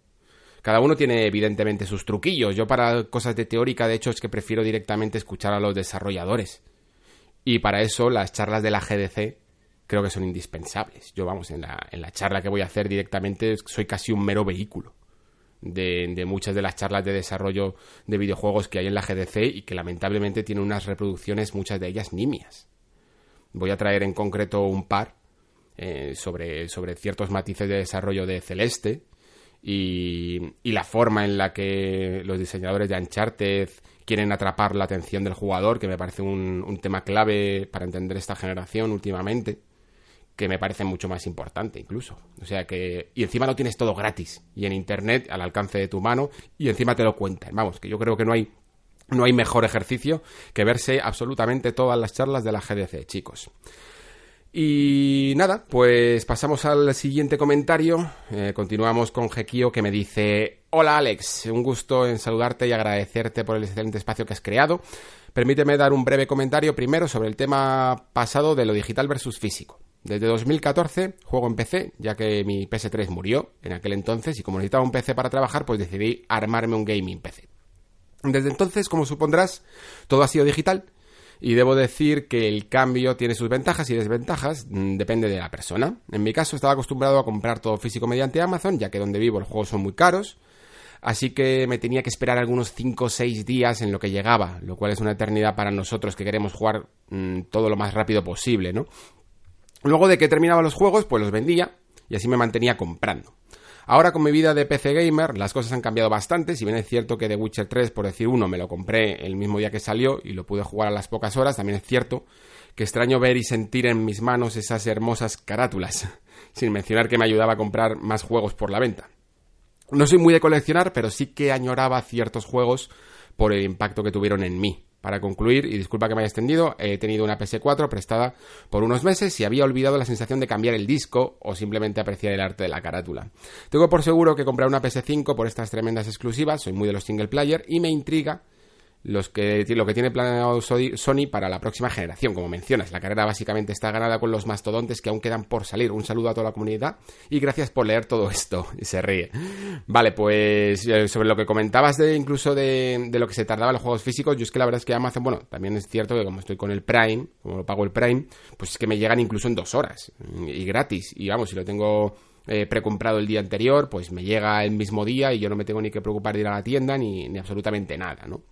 Cada uno tiene evidentemente sus truquillos. Yo para cosas de teórica, de hecho, es que prefiero directamente escuchar a los desarrolladores. Y para eso las charlas de la GDC creo que son indispensables. Yo, vamos, en la, en la charla que voy a hacer directamente soy casi un mero vehículo de, muchas de las charlas de desarrollo de videojuegos que hay en la GDC y que lamentablemente tienen unas reproducciones, muchas de ellas nimias. Voy a traer en concreto un par eh, sobre, sobre ciertos matices de desarrollo de Celeste y, la forma en la que los diseñadores de Uncharted quieren atrapar la atención del jugador, que me parece un, un tema clave para entender esta generación últimamente, que me parece mucho más importante incluso. O sea que... Y encima lo tienes todo gratis y en Internet al alcance de tu mano y encima te lo cuentan. Vamos, que yo creo que no hay... No hay mejor ejercicio que verse absolutamente todas las charlas de la GDC, chicos. Y nada, pues pasamos al siguiente comentario. Eh, continuamos con Gekio que me dice: Hola Alex, un gusto en saludarte y agradecerte por el excelente espacio que has creado. Permíteme dar un breve comentario primero sobre el tema pasado de lo digital versus físico. Desde 2014 juego en PC, ya que mi PS3 murió en aquel entonces y como necesitaba un PC para trabajar, pues decidí armarme un gaming PC. Desde entonces, como supondrás, todo ha sido digital y debo decir que el cambio tiene sus ventajas y desventajas, mm, depende de la persona. En mi caso estaba acostumbrado a comprar todo físico mediante Amazon, ya que donde vivo los juegos son muy caros, así que me tenía que esperar algunos 5 o 6 días en lo que llegaba, lo cual es una eternidad para nosotros que queremos jugar mm, todo lo más rápido posible, ¿no? Luego de que terminaba los juegos, pues los vendía y así me mantenía comprando. Ahora con mi vida de PC gamer las cosas han cambiado bastante, si bien es cierto que The Witcher 3, por decir uno, me lo compré el mismo día que salió y lo pude jugar a las pocas horas, también es cierto que extraño ver y sentir en mis manos esas hermosas carátulas, sin mencionar que me ayudaba a comprar más juegos por la venta. No soy muy de coleccionar, pero sí que añoraba ciertos juegos por el impacto que tuvieron en mí para concluir, y disculpa que me haya extendido, he tenido una PS4 prestada por unos meses y había olvidado la sensación de cambiar el disco o simplemente apreciar el arte de la carátula. Tengo por seguro que comprar una PS5 por estas tremendas exclusivas, soy muy de los single player y me intriga lo que tiene planeado Sony para la próxima generación, como mencionas. La carrera básicamente está ganada con los mastodontes que aún quedan por salir. Un saludo a toda la comunidad y gracias por leer todo esto. Y se ríe. Vale, pues eh, sobre lo que comentabas de incluso de, lo que se tardaba en los juegos físicos, yo es que la verdad es que Amazon, bueno, también es cierto que como estoy con el Prime, como lo pago el Prime, pues es que me llegan incluso en dos horas y gratis. Y vamos, si lo tengo eh, precomprado el día anterior, pues me llega el mismo día y yo no me tengo ni que preocupar de ir a la tienda ni, ni absolutamente nada, ¿no?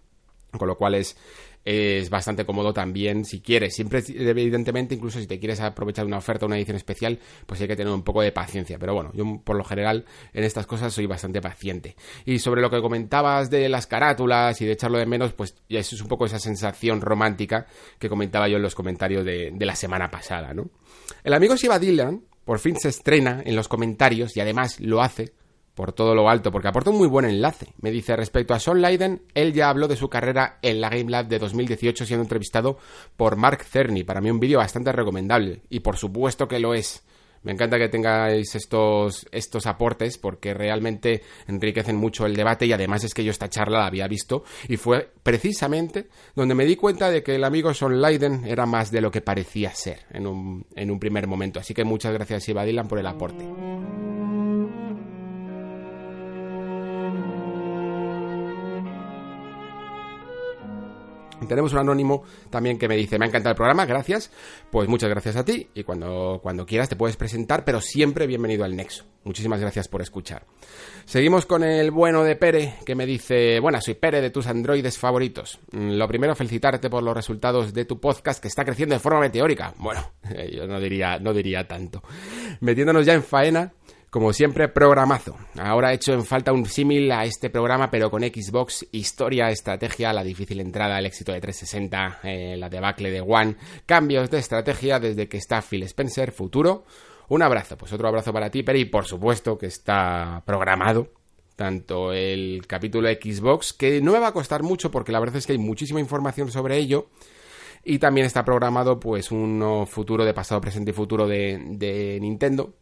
Con lo cual es, es bastante cómodo también si quieres. Siempre, evidentemente, incluso si te quieres aprovechar una oferta una edición especial, pues hay que tener un poco de paciencia. Pero bueno, yo por lo general en estas cosas soy bastante paciente. Y sobre lo que comentabas de las carátulas y de echarlo de menos, pues eso es un poco esa sensación romántica que comentaba yo en los comentarios de, de la semana pasada, ¿no? El amigo Shiva Dylan por fin se estrena en los comentarios y además lo hace por todo lo alto, porque aporta un muy buen enlace. Me dice respecto a Sean Leiden, él ya habló de su carrera en la Game Lab de 2018 siendo entrevistado por Mark Cerny. Para mí un vídeo bastante recomendable, y por supuesto que lo es. Me encanta que tengáis estos, estos aportes porque realmente enriquecen mucho el debate y además es que yo esta charla la había visto y fue precisamente donde me di cuenta de que el amigo Sean Leiden era más de lo que parecía ser en un, en un primer momento. Así que muchas gracias Iva Dylan por el aporte. Tenemos un anónimo también que me dice, me ha encantado el programa, gracias. Pues muchas gracias a ti y cuando, cuando quieras te puedes presentar, pero siempre bienvenido al Nexo. Muchísimas gracias por escuchar. Seguimos con el bueno de Pere, que me dice, bueno, soy Pere de tus androides favoritos. Mm, lo primero, felicitarte por los resultados de tu podcast que está creciendo de forma meteórica. Bueno, yo no diría, no diría tanto. Metiéndonos ya en faena, como siempre, programazo. Ahora he hecho en falta un símil a este programa, pero con Xbox, historia, estrategia, la difícil entrada, el éxito de 360, eh, la debacle de One, cambios de estrategia desde que está Phil Spencer, futuro. Un abrazo, pues otro abrazo para ti, Peri, y por supuesto que está programado tanto el capítulo Xbox, que no me va a costar mucho porque la verdad es que hay muchísima información sobre ello. Y también está programado pues un futuro de pasado, presente y futuro de, de Nintendo,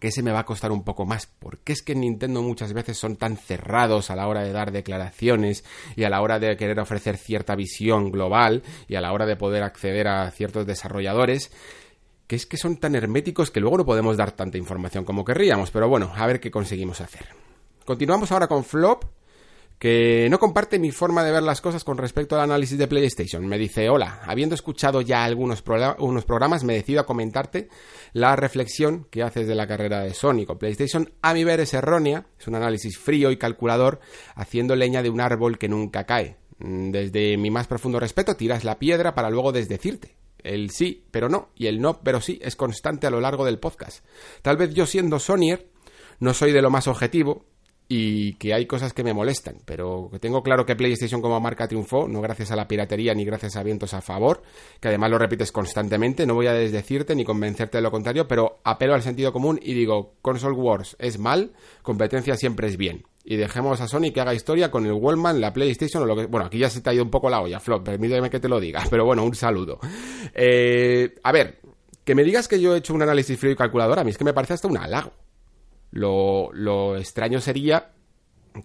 que ese me va a costar un poco más, porque es que Nintendo muchas veces son tan cerrados a la hora de dar declaraciones y a la hora de querer ofrecer cierta visión global y a la hora de poder acceder a ciertos desarrolladores que es que son tan herméticos que luego no podemos dar tanta información como querríamos, pero bueno, a ver qué conseguimos hacer. Continuamos ahora con Flop, que no comparte mi forma de ver las cosas con respecto al análisis de PlayStation. Me dice, hola, habiendo escuchado ya algunos unos programas, me decido a comentarte la reflexión que haces de la carrera de Sony con PlayStation. A mi ver es errónea, es un análisis frío y calculador, haciendo leña de un árbol que nunca cae. Mm, desde mi más profundo respeto, tiras la piedra para luego desdecirte. El sí, pero no, y el no, pero sí, es constante a lo largo del podcast. Tal vez yo siendo Sonyer, no soy de lo más objetivo, y que hay cosas que me molestan, pero tengo claro que PlayStation como marca triunfó, no gracias a la piratería ni gracias a vientos a favor, que además lo repites constantemente, no voy a desdecirte ni convencerte de lo contrario, pero apelo al sentido común y digo, Console Wars es mal, competencia siempre es bien. Y dejemos a Sony que haga historia con el Wallman, la PlayStation o lo que... Bueno, aquí ya se te ha ido un poco la olla, Flop, permíteme que te lo diga, pero bueno, un saludo. Eh, a ver, que me digas que yo he hecho un análisis frío y calculador, a mí es que me parece hasta un halago. Lo, extraño sería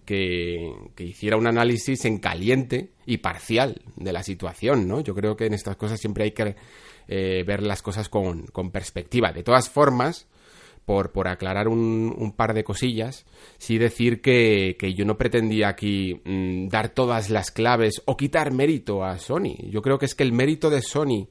que, hiciera un análisis en caliente y parcial de la situación, ¿no? Yo creo que en estas cosas siempre hay que eh, ver las cosas con, perspectiva. De todas formas, por, por aclarar un, par de cosillas, sí decir que, yo no pretendía aquí mm, dar todas las claves o quitar mérito a Sony. Yo creo que es que el mérito de Sony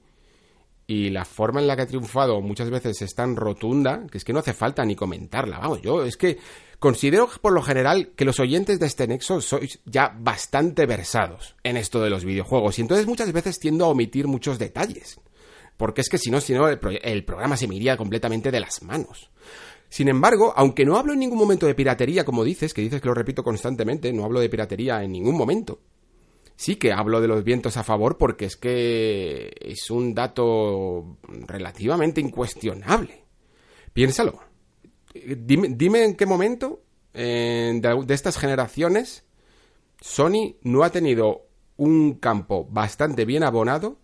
y la forma en la que ha triunfado muchas veces es tan rotunda que es que no hace falta ni comentarla. Vamos, yo es que considero por lo general que los oyentes de este nexo sois ya bastante versados en esto de los videojuegos y entonces muchas veces tiendo a omitir muchos detalles. Porque es que si no, si no, el, el programa se me iría completamente de las manos. Sin embargo, aunque no hablo en ningún momento de piratería, como dices, que dices que lo repito constantemente, no hablo de piratería en ningún momento sí que hablo de los vientos a favor porque es que es un dato relativamente incuestionable. Piénsalo. Dime, en qué momento de, estas generaciones Sony no ha tenido un campo bastante bien abonado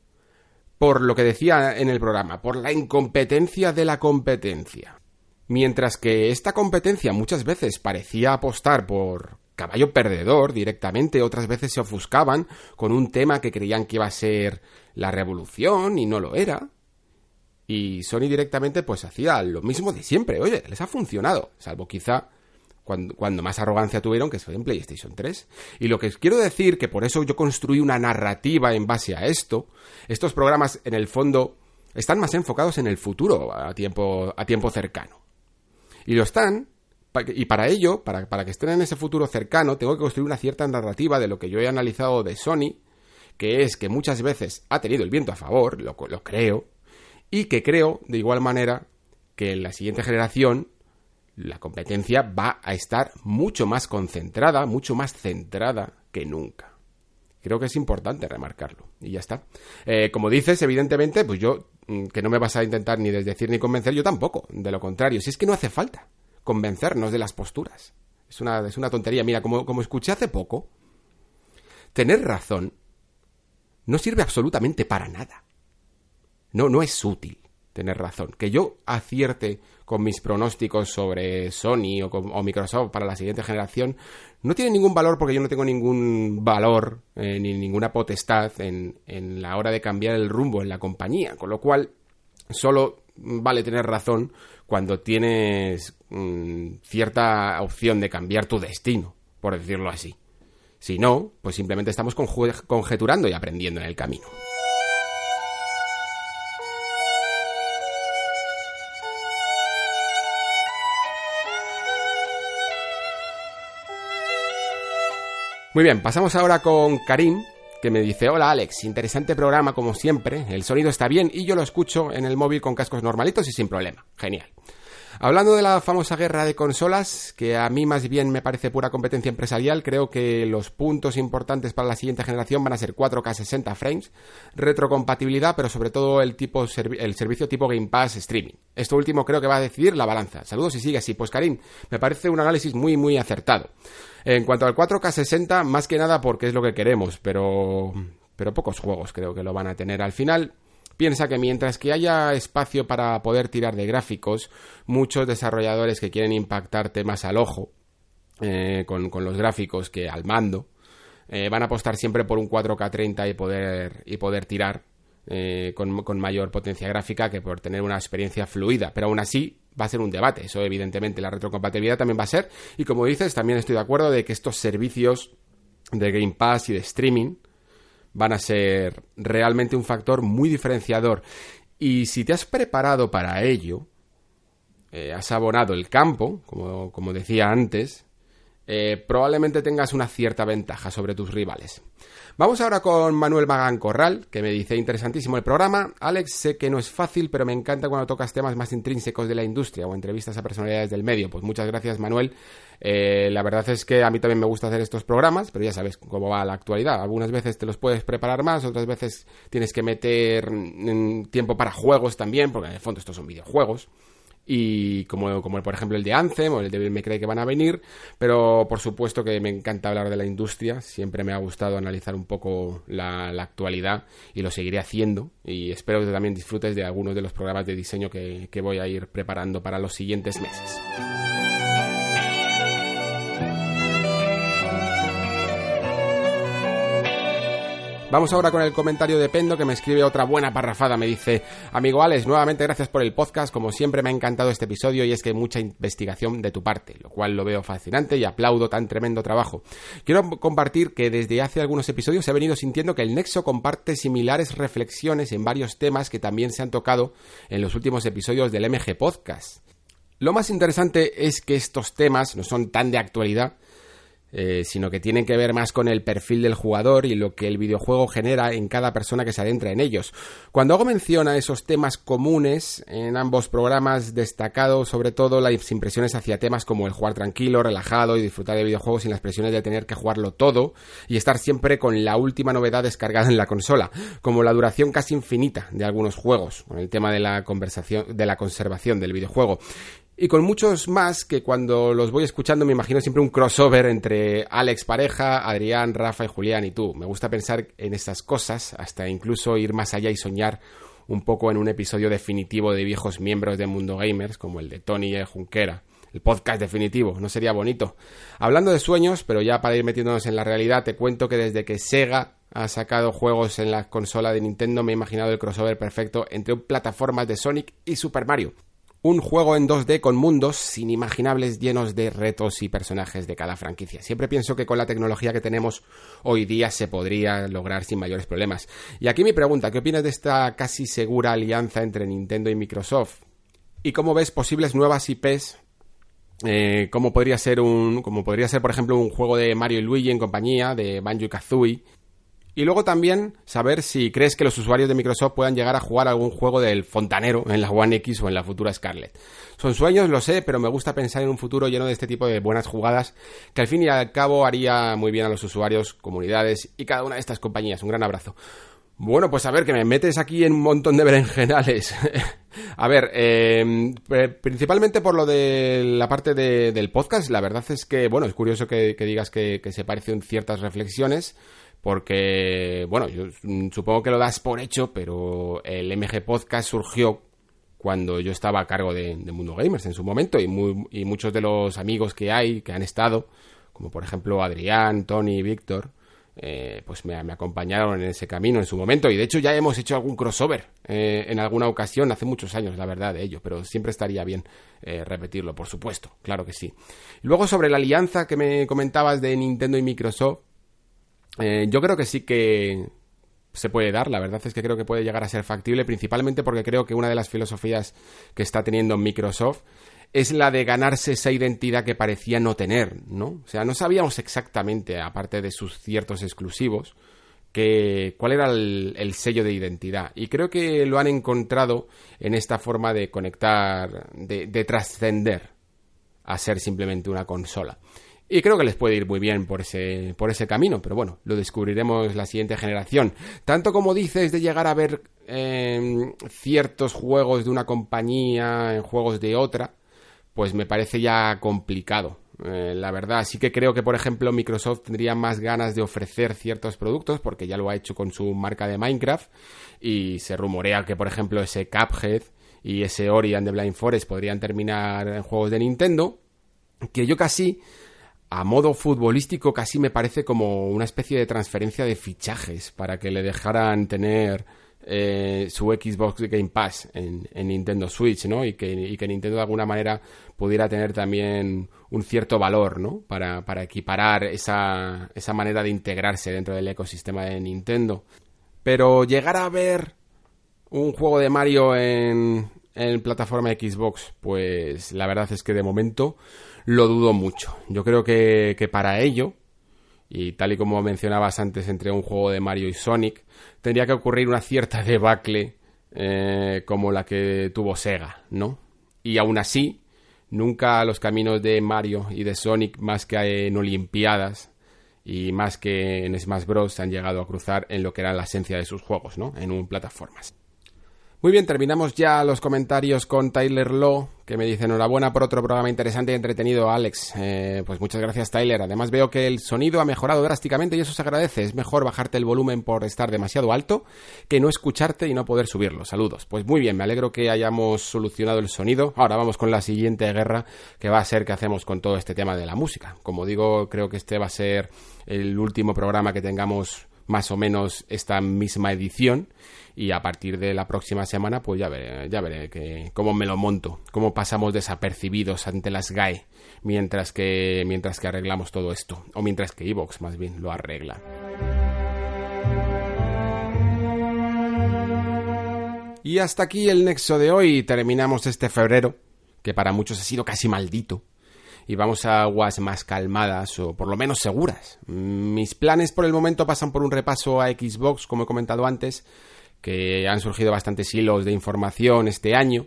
por lo que decía en el programa, por la incompetencia de la competencia. Mientras que esta competencia muchas veces parecía apostar por caballo perdedor directamente, otras veces se ofuscaban con un tema que creían que iba a ser la revolución y no lo era. Y Sony directamente pues hacía lo mismo de siempre. Oye, les ha funcionado, salvo quizá cuando, más arrogancia tuvieron, que fue en PlayStation 3. Y lo que quiero decir, que por eso yo construí una narrativa en base a esto, estos programas en el fondo están más enfocados en el futuro a tiempo, a tiempo cercano. Y lo están, y para ello, para, que estén en ese futuro cercano, tengo que construir una cierta narrativa de lo que yo he analizado de Sony, que es que muchas veces ha tenido el viento a favor, lo, lo creo, y que creo, de igual manera, que en la siguiente generación la competencia va a estar mucho más concentrada, mucho más centrada que nunca. Creo que es importante remarcarlo. Y ya está. Eh, como dices, evidentemente, pues yo, mm, que no me vas a intentar ni desdecir ni convencer, yo tampoco. De lo contrario, si es que no hace falta convencernos de las posturas. Es una, es una tontería. Mira, como, como escuché hace poco, tener razón no sirve absolutamente para nada. No, no es útil tener razón. Que yo acierte con mis pronósticos sobre Sony o, Microsoft para la siguiente generación no tiene ningún valor porque yo no tengo ningún valor eh, ni ninguna potestad en, en la hora de cambiar el rumbo en la compañía. Con lo cual, solo vale tener razón cuando tienes mm, cierta opción de cambiar tu destino, por decirlo así. Si no, pues simplemente estamos conjeturando y aprendiendo en el camino. Muy bien, pasamos ahora con Karim, que me dice, hola Alex, interesante programa como siempre, el sonido está bien y yo lo escucho en el móvil con cascos normalitos y sin problema. Genial. Hablando de la famosa guerra de consolas, que a mí más bien me parece pura competencia empresarial, creo que los puntos importantes para la siguiente generación van a ser 4K 60 frames, retrocompatibilidad, pero sobre todo el, tipo, el servicio tipo Game Pass Streaming. Esto último creo que va a decidir la balanza. Saludos y sigue así. Pues Karim, me parece un análisis muy, muy acertado. En cuanto al 4K 60, más que nada porque es lo que queremos, pero, pero pocos juegos creo que lo van a tener al final. Piensa que mientras que haya espacio para poder tirar de gráficos, muchos desarrolladores que quieren impactarte más al ojo eh, con, los gráficos que al mando, eh, van a apostar siempre por un 4K 30 y poder, y poder tirar eh, con, con, mayor potencia gráfica que por tener una experiencia fluida. Pero aún así va a ser un debate. Eso evidentemente la retrocompatibilidad también va a ser. Y como dices, también estoy de acuerdo de que estos servicios de Game Pass y de streaming van a ser realmente un factor muy diferenciador. Y si te has preparado para ello, eh, has abonado el campo, como, como decía antes, eh, probablemente tengas una cierta ventaja sobre tus rivales. Vamos ahora con Manuel Magán Corral, que me dice interesantísimo el programa. Alex, sé que no es fácil, pero me encanta cuando tocas temas más intrínsecos de la industria o entrevistas a personalidades del medio. Pues muchas gracias, Manuel. Eh, la verdad es que a mí también me gusta hacer estos programas, pero ya sabes cómo va la actualidad. Algunas veces te los puedes preparar más, otras veces tienes que meter tiempo para juegos también, porque en el fondo estos son videojuegos y como, como por ejemplo el de Anthem o el de Me Cree que van a venir, pero por supuesto que me encanta hablar de la industria, siempre me ha gustado analizar un poco la, actualidad y lo seguiré haciendo y espero que también disfrutes de algunos de los programas de diseño que voy a ir preparando para los siguientes meses. Vamos ahora con el comentario de Pendo que me escribe otra buena parrafada. Me dice, amigo Alex, nuevamente gracias por el podcast. Como siempre me ha encantado este episodio y es que hay mucha investigación de tu parte, lo cual lo veo fascinante y aplaudo tan tremendo trabajo. Quiero compartir que desde hace algunos episodios he venido sintiendo que el Nexo comparte similares reflexiones en varios temas que también se han tocado en los últimos episodios del MG Podcast. Lo más interesante es que estos temas no son tan de actualidad, eh, sino que tienen que ver más con el perfil del jugador y lo que el videojuego genera en cada persona que se adentra en ellos. Cuando hago mención a esos temas comunes en ambos programas, destacado sobre todo las impresiones hacia temas como el jugar tranquilo, relajado y disfrutar de videojuegos sin las presiones de tener que jugarlo todo y estar siempre con la última novedad descargada en la consola, como la duración casi infinita de algunos juegos, con el tema de la conversación, de la conservación del videojuego y con muchos más que cuando los voy escuchando me imagino siempre un crossover entre Alex pareja, Adrián, Rafa y Julián y tú. Me gusta pensar en estas cosas, hasta incluso ir más allá y soñar un poco en un episodio definitivo de viejos miembros de Mundo Gamers, como el de Tony y Junquera. El podcast definitivo, ¿no sería bonito? Hablando de sueños, pero ya para ir metiéndonos en la realidad, te cuento que desde que Sega ha sacado juegos en la consola de Nintendo me he imaginado el crossover perfecto entre plataformas de Sonic y Super Mario un juego en 2D con mundos inimaginables llenos de retos y personajes de cada franquicia. Siempre pienso que con la tecnología que tenemos hoy día se podría lograr sin mayores problemas. Y aquí mi pregunta, ¿qué opinas de esta casi segura alianza entre Nintendo y Microsoft? ¿Y cómo ves posibles nuevas IPs? Eh, como podría ser un, como podría ser por ejemplo un juego de Mario y Luigi en compañía de Banjo y Kazooie y luego también saber si crees que los usuarios de Microsoft puedan llegar a jugar algún juego del fontanero en la One X o en la futura Scarlett. Son sueños, lo sé, pero me gusta pensar en un futuro lleno de este tipo de buenas jugadas que al fin y al cabo haría muy bien a los usuarios, comunidades y cada una de estas compañías. Un gran abrazo. Bueno, pues a ver, que me metes aquí en un montón de berenjenales. a ver, em, principalmente por lo de la parte del podcast, la verdad es que, bueno, es curioso que, digas que se parecen ciertas reflexiones porque, bueno, yo supongo que lo das por hecho, pero el MG Podcast surgió cuando yo estaba a cargo de, Mundo Gamers en su momento y, muchos de los amigos que hay, que han estado, como por ejemplo Adrián, Tony, Víctor, eh, pues me, acompañaron en ese camino en su momento y de hecho ya hemos hecho algún crossover eh, en alguna ocasión, hace muchos años la verdad de ello, pero siempre estaría bien eh, repetirlo, por supuesto, claro que sí. luego sobre la alianza que me comentabas de Nintendo y Microsoft, eh, yo creo que sí que se puede dar, la verdad es que creo que puede llegar a ser factible, principalmente porque creo que una de las filosofías que está teniendo Microsoft es la de ganarse esa identidad que parecía no tener, ¿no? O sea, no sabíamos exactamente, aparte de sus ciertos exclusivos, que, cuál era el, el, sello de identidad. Y creo que lo han encontrado en esta forma de conectar, de trascender a ser simplemente una consola. Y creo que les puede ir muy bien por ese, por ese camino, pero bueno, lo descubriremos la siguiente generación. Tanto como dices de llegar a ver em, ciertos juegos de una compañía en juegos de otra, pues me parece ya complicado. Eh, la verdad, sí que creo que, por ejemplo, Microsoft tendría más ganas de ofrecer ciertos productos, porque ya lo ha hecho con su marca de Minecraft, y se rumorea que, por ejemplo, ese Cuphead y ese Ori the Blind Forest podrían terminar en juegos de Nintendo, que yo casi a modo futbolístico casi me parece como una especie de transferencia de fichajes para que le dejaran tener eh, su Xbox Game Pass en, Nintendo Switch, ¿no? Y que, Nintendo de alguna manera pudiera tener también un cierto valor, ¿no? Para, equiparar esa, esa manera de integrarse dentro del ecosistema de Nintendo. Pero llegar a ver un juego de Mario en, en plataforma Xbox, pues la verdad es que de momento lo dudo mucho. Yo creo que, para ello, y tal y como mencionabas antes entre un juego de Mario y Sonic, tendría que ocurrir una cierta debacle eh, como la que tuvo Sega, ¿no? Y aún así, nunca los caminos de Mario y de Sonic, más que en Olimpiadas y más que en Smash Bros, han llegado a cruzar en lo que era la esencia de sus juegos, ¿no? En un plataformas. Muy bien, terminamos ya los comentarios con Tyler Law, que me dice enhorabuena por otro programa interesante y entretenido, Alex. Eh, pues muchas gracias, Tyler. Además veo que el sonido ha mejorado drásticamente y eso se agradece. Es mejor bajarte el volumen por estar demasiado alto que no escucharte y no poder subirlo. Saludos. Pues muy bien, me alegro que hayamos solucionado el sonido. Ahora vamos con la siguiente guerra, que va a ser qué hacemos con todo este tema de la música. Como digo, creo que este va a ser el último programa que tengamos más o menos esta misma edición y a partir de la próxima semana pues ya veré, ya veré que, cómo me lo monto, cómo pasamos desapercibidos ante las GAE mientras que, mientras que arreglamos todo esto, o mientras que Evox más bien lo arregla. Y hasta aquí el nexo de hoy, terminamos este febrero, que para muchos ha sido casi maldito, y vamos a aguas más calmadas o por lo menos seguras. Mis planes por el momento pasan por un repaso a Xbox, como he comentado antes, que han surgido bastantes hilos de información este año.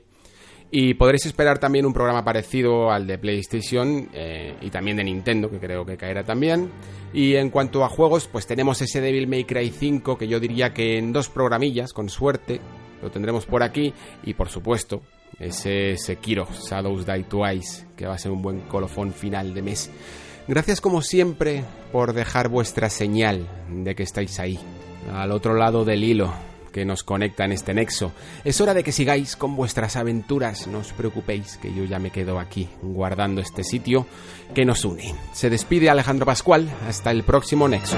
Y podréis esperar también un programa parecido al de PlayStation eh, y también de Nintendo, que creo que caerá también. Y en cuanto a juegos, pues tenemos ese Devil May Cry 5, que yo diría que en dos programillas, con suerte, lo tendremos por aquí. Y por supuesto, ese Sekiro Shadows Die Twice, que va a ser un buen colofón final de mes. Gracias como siempre por dejar vuestra señal de que estáis ahí, al otro lado del hilo que nos conecta en este nexo. Es hora de que sigáis con vuestras aventuras, no os preocupéis que yo ya me quedo aquí guardando este sitio que nos une. Se despide Alejandro Pascual, hasta el próximo nexo.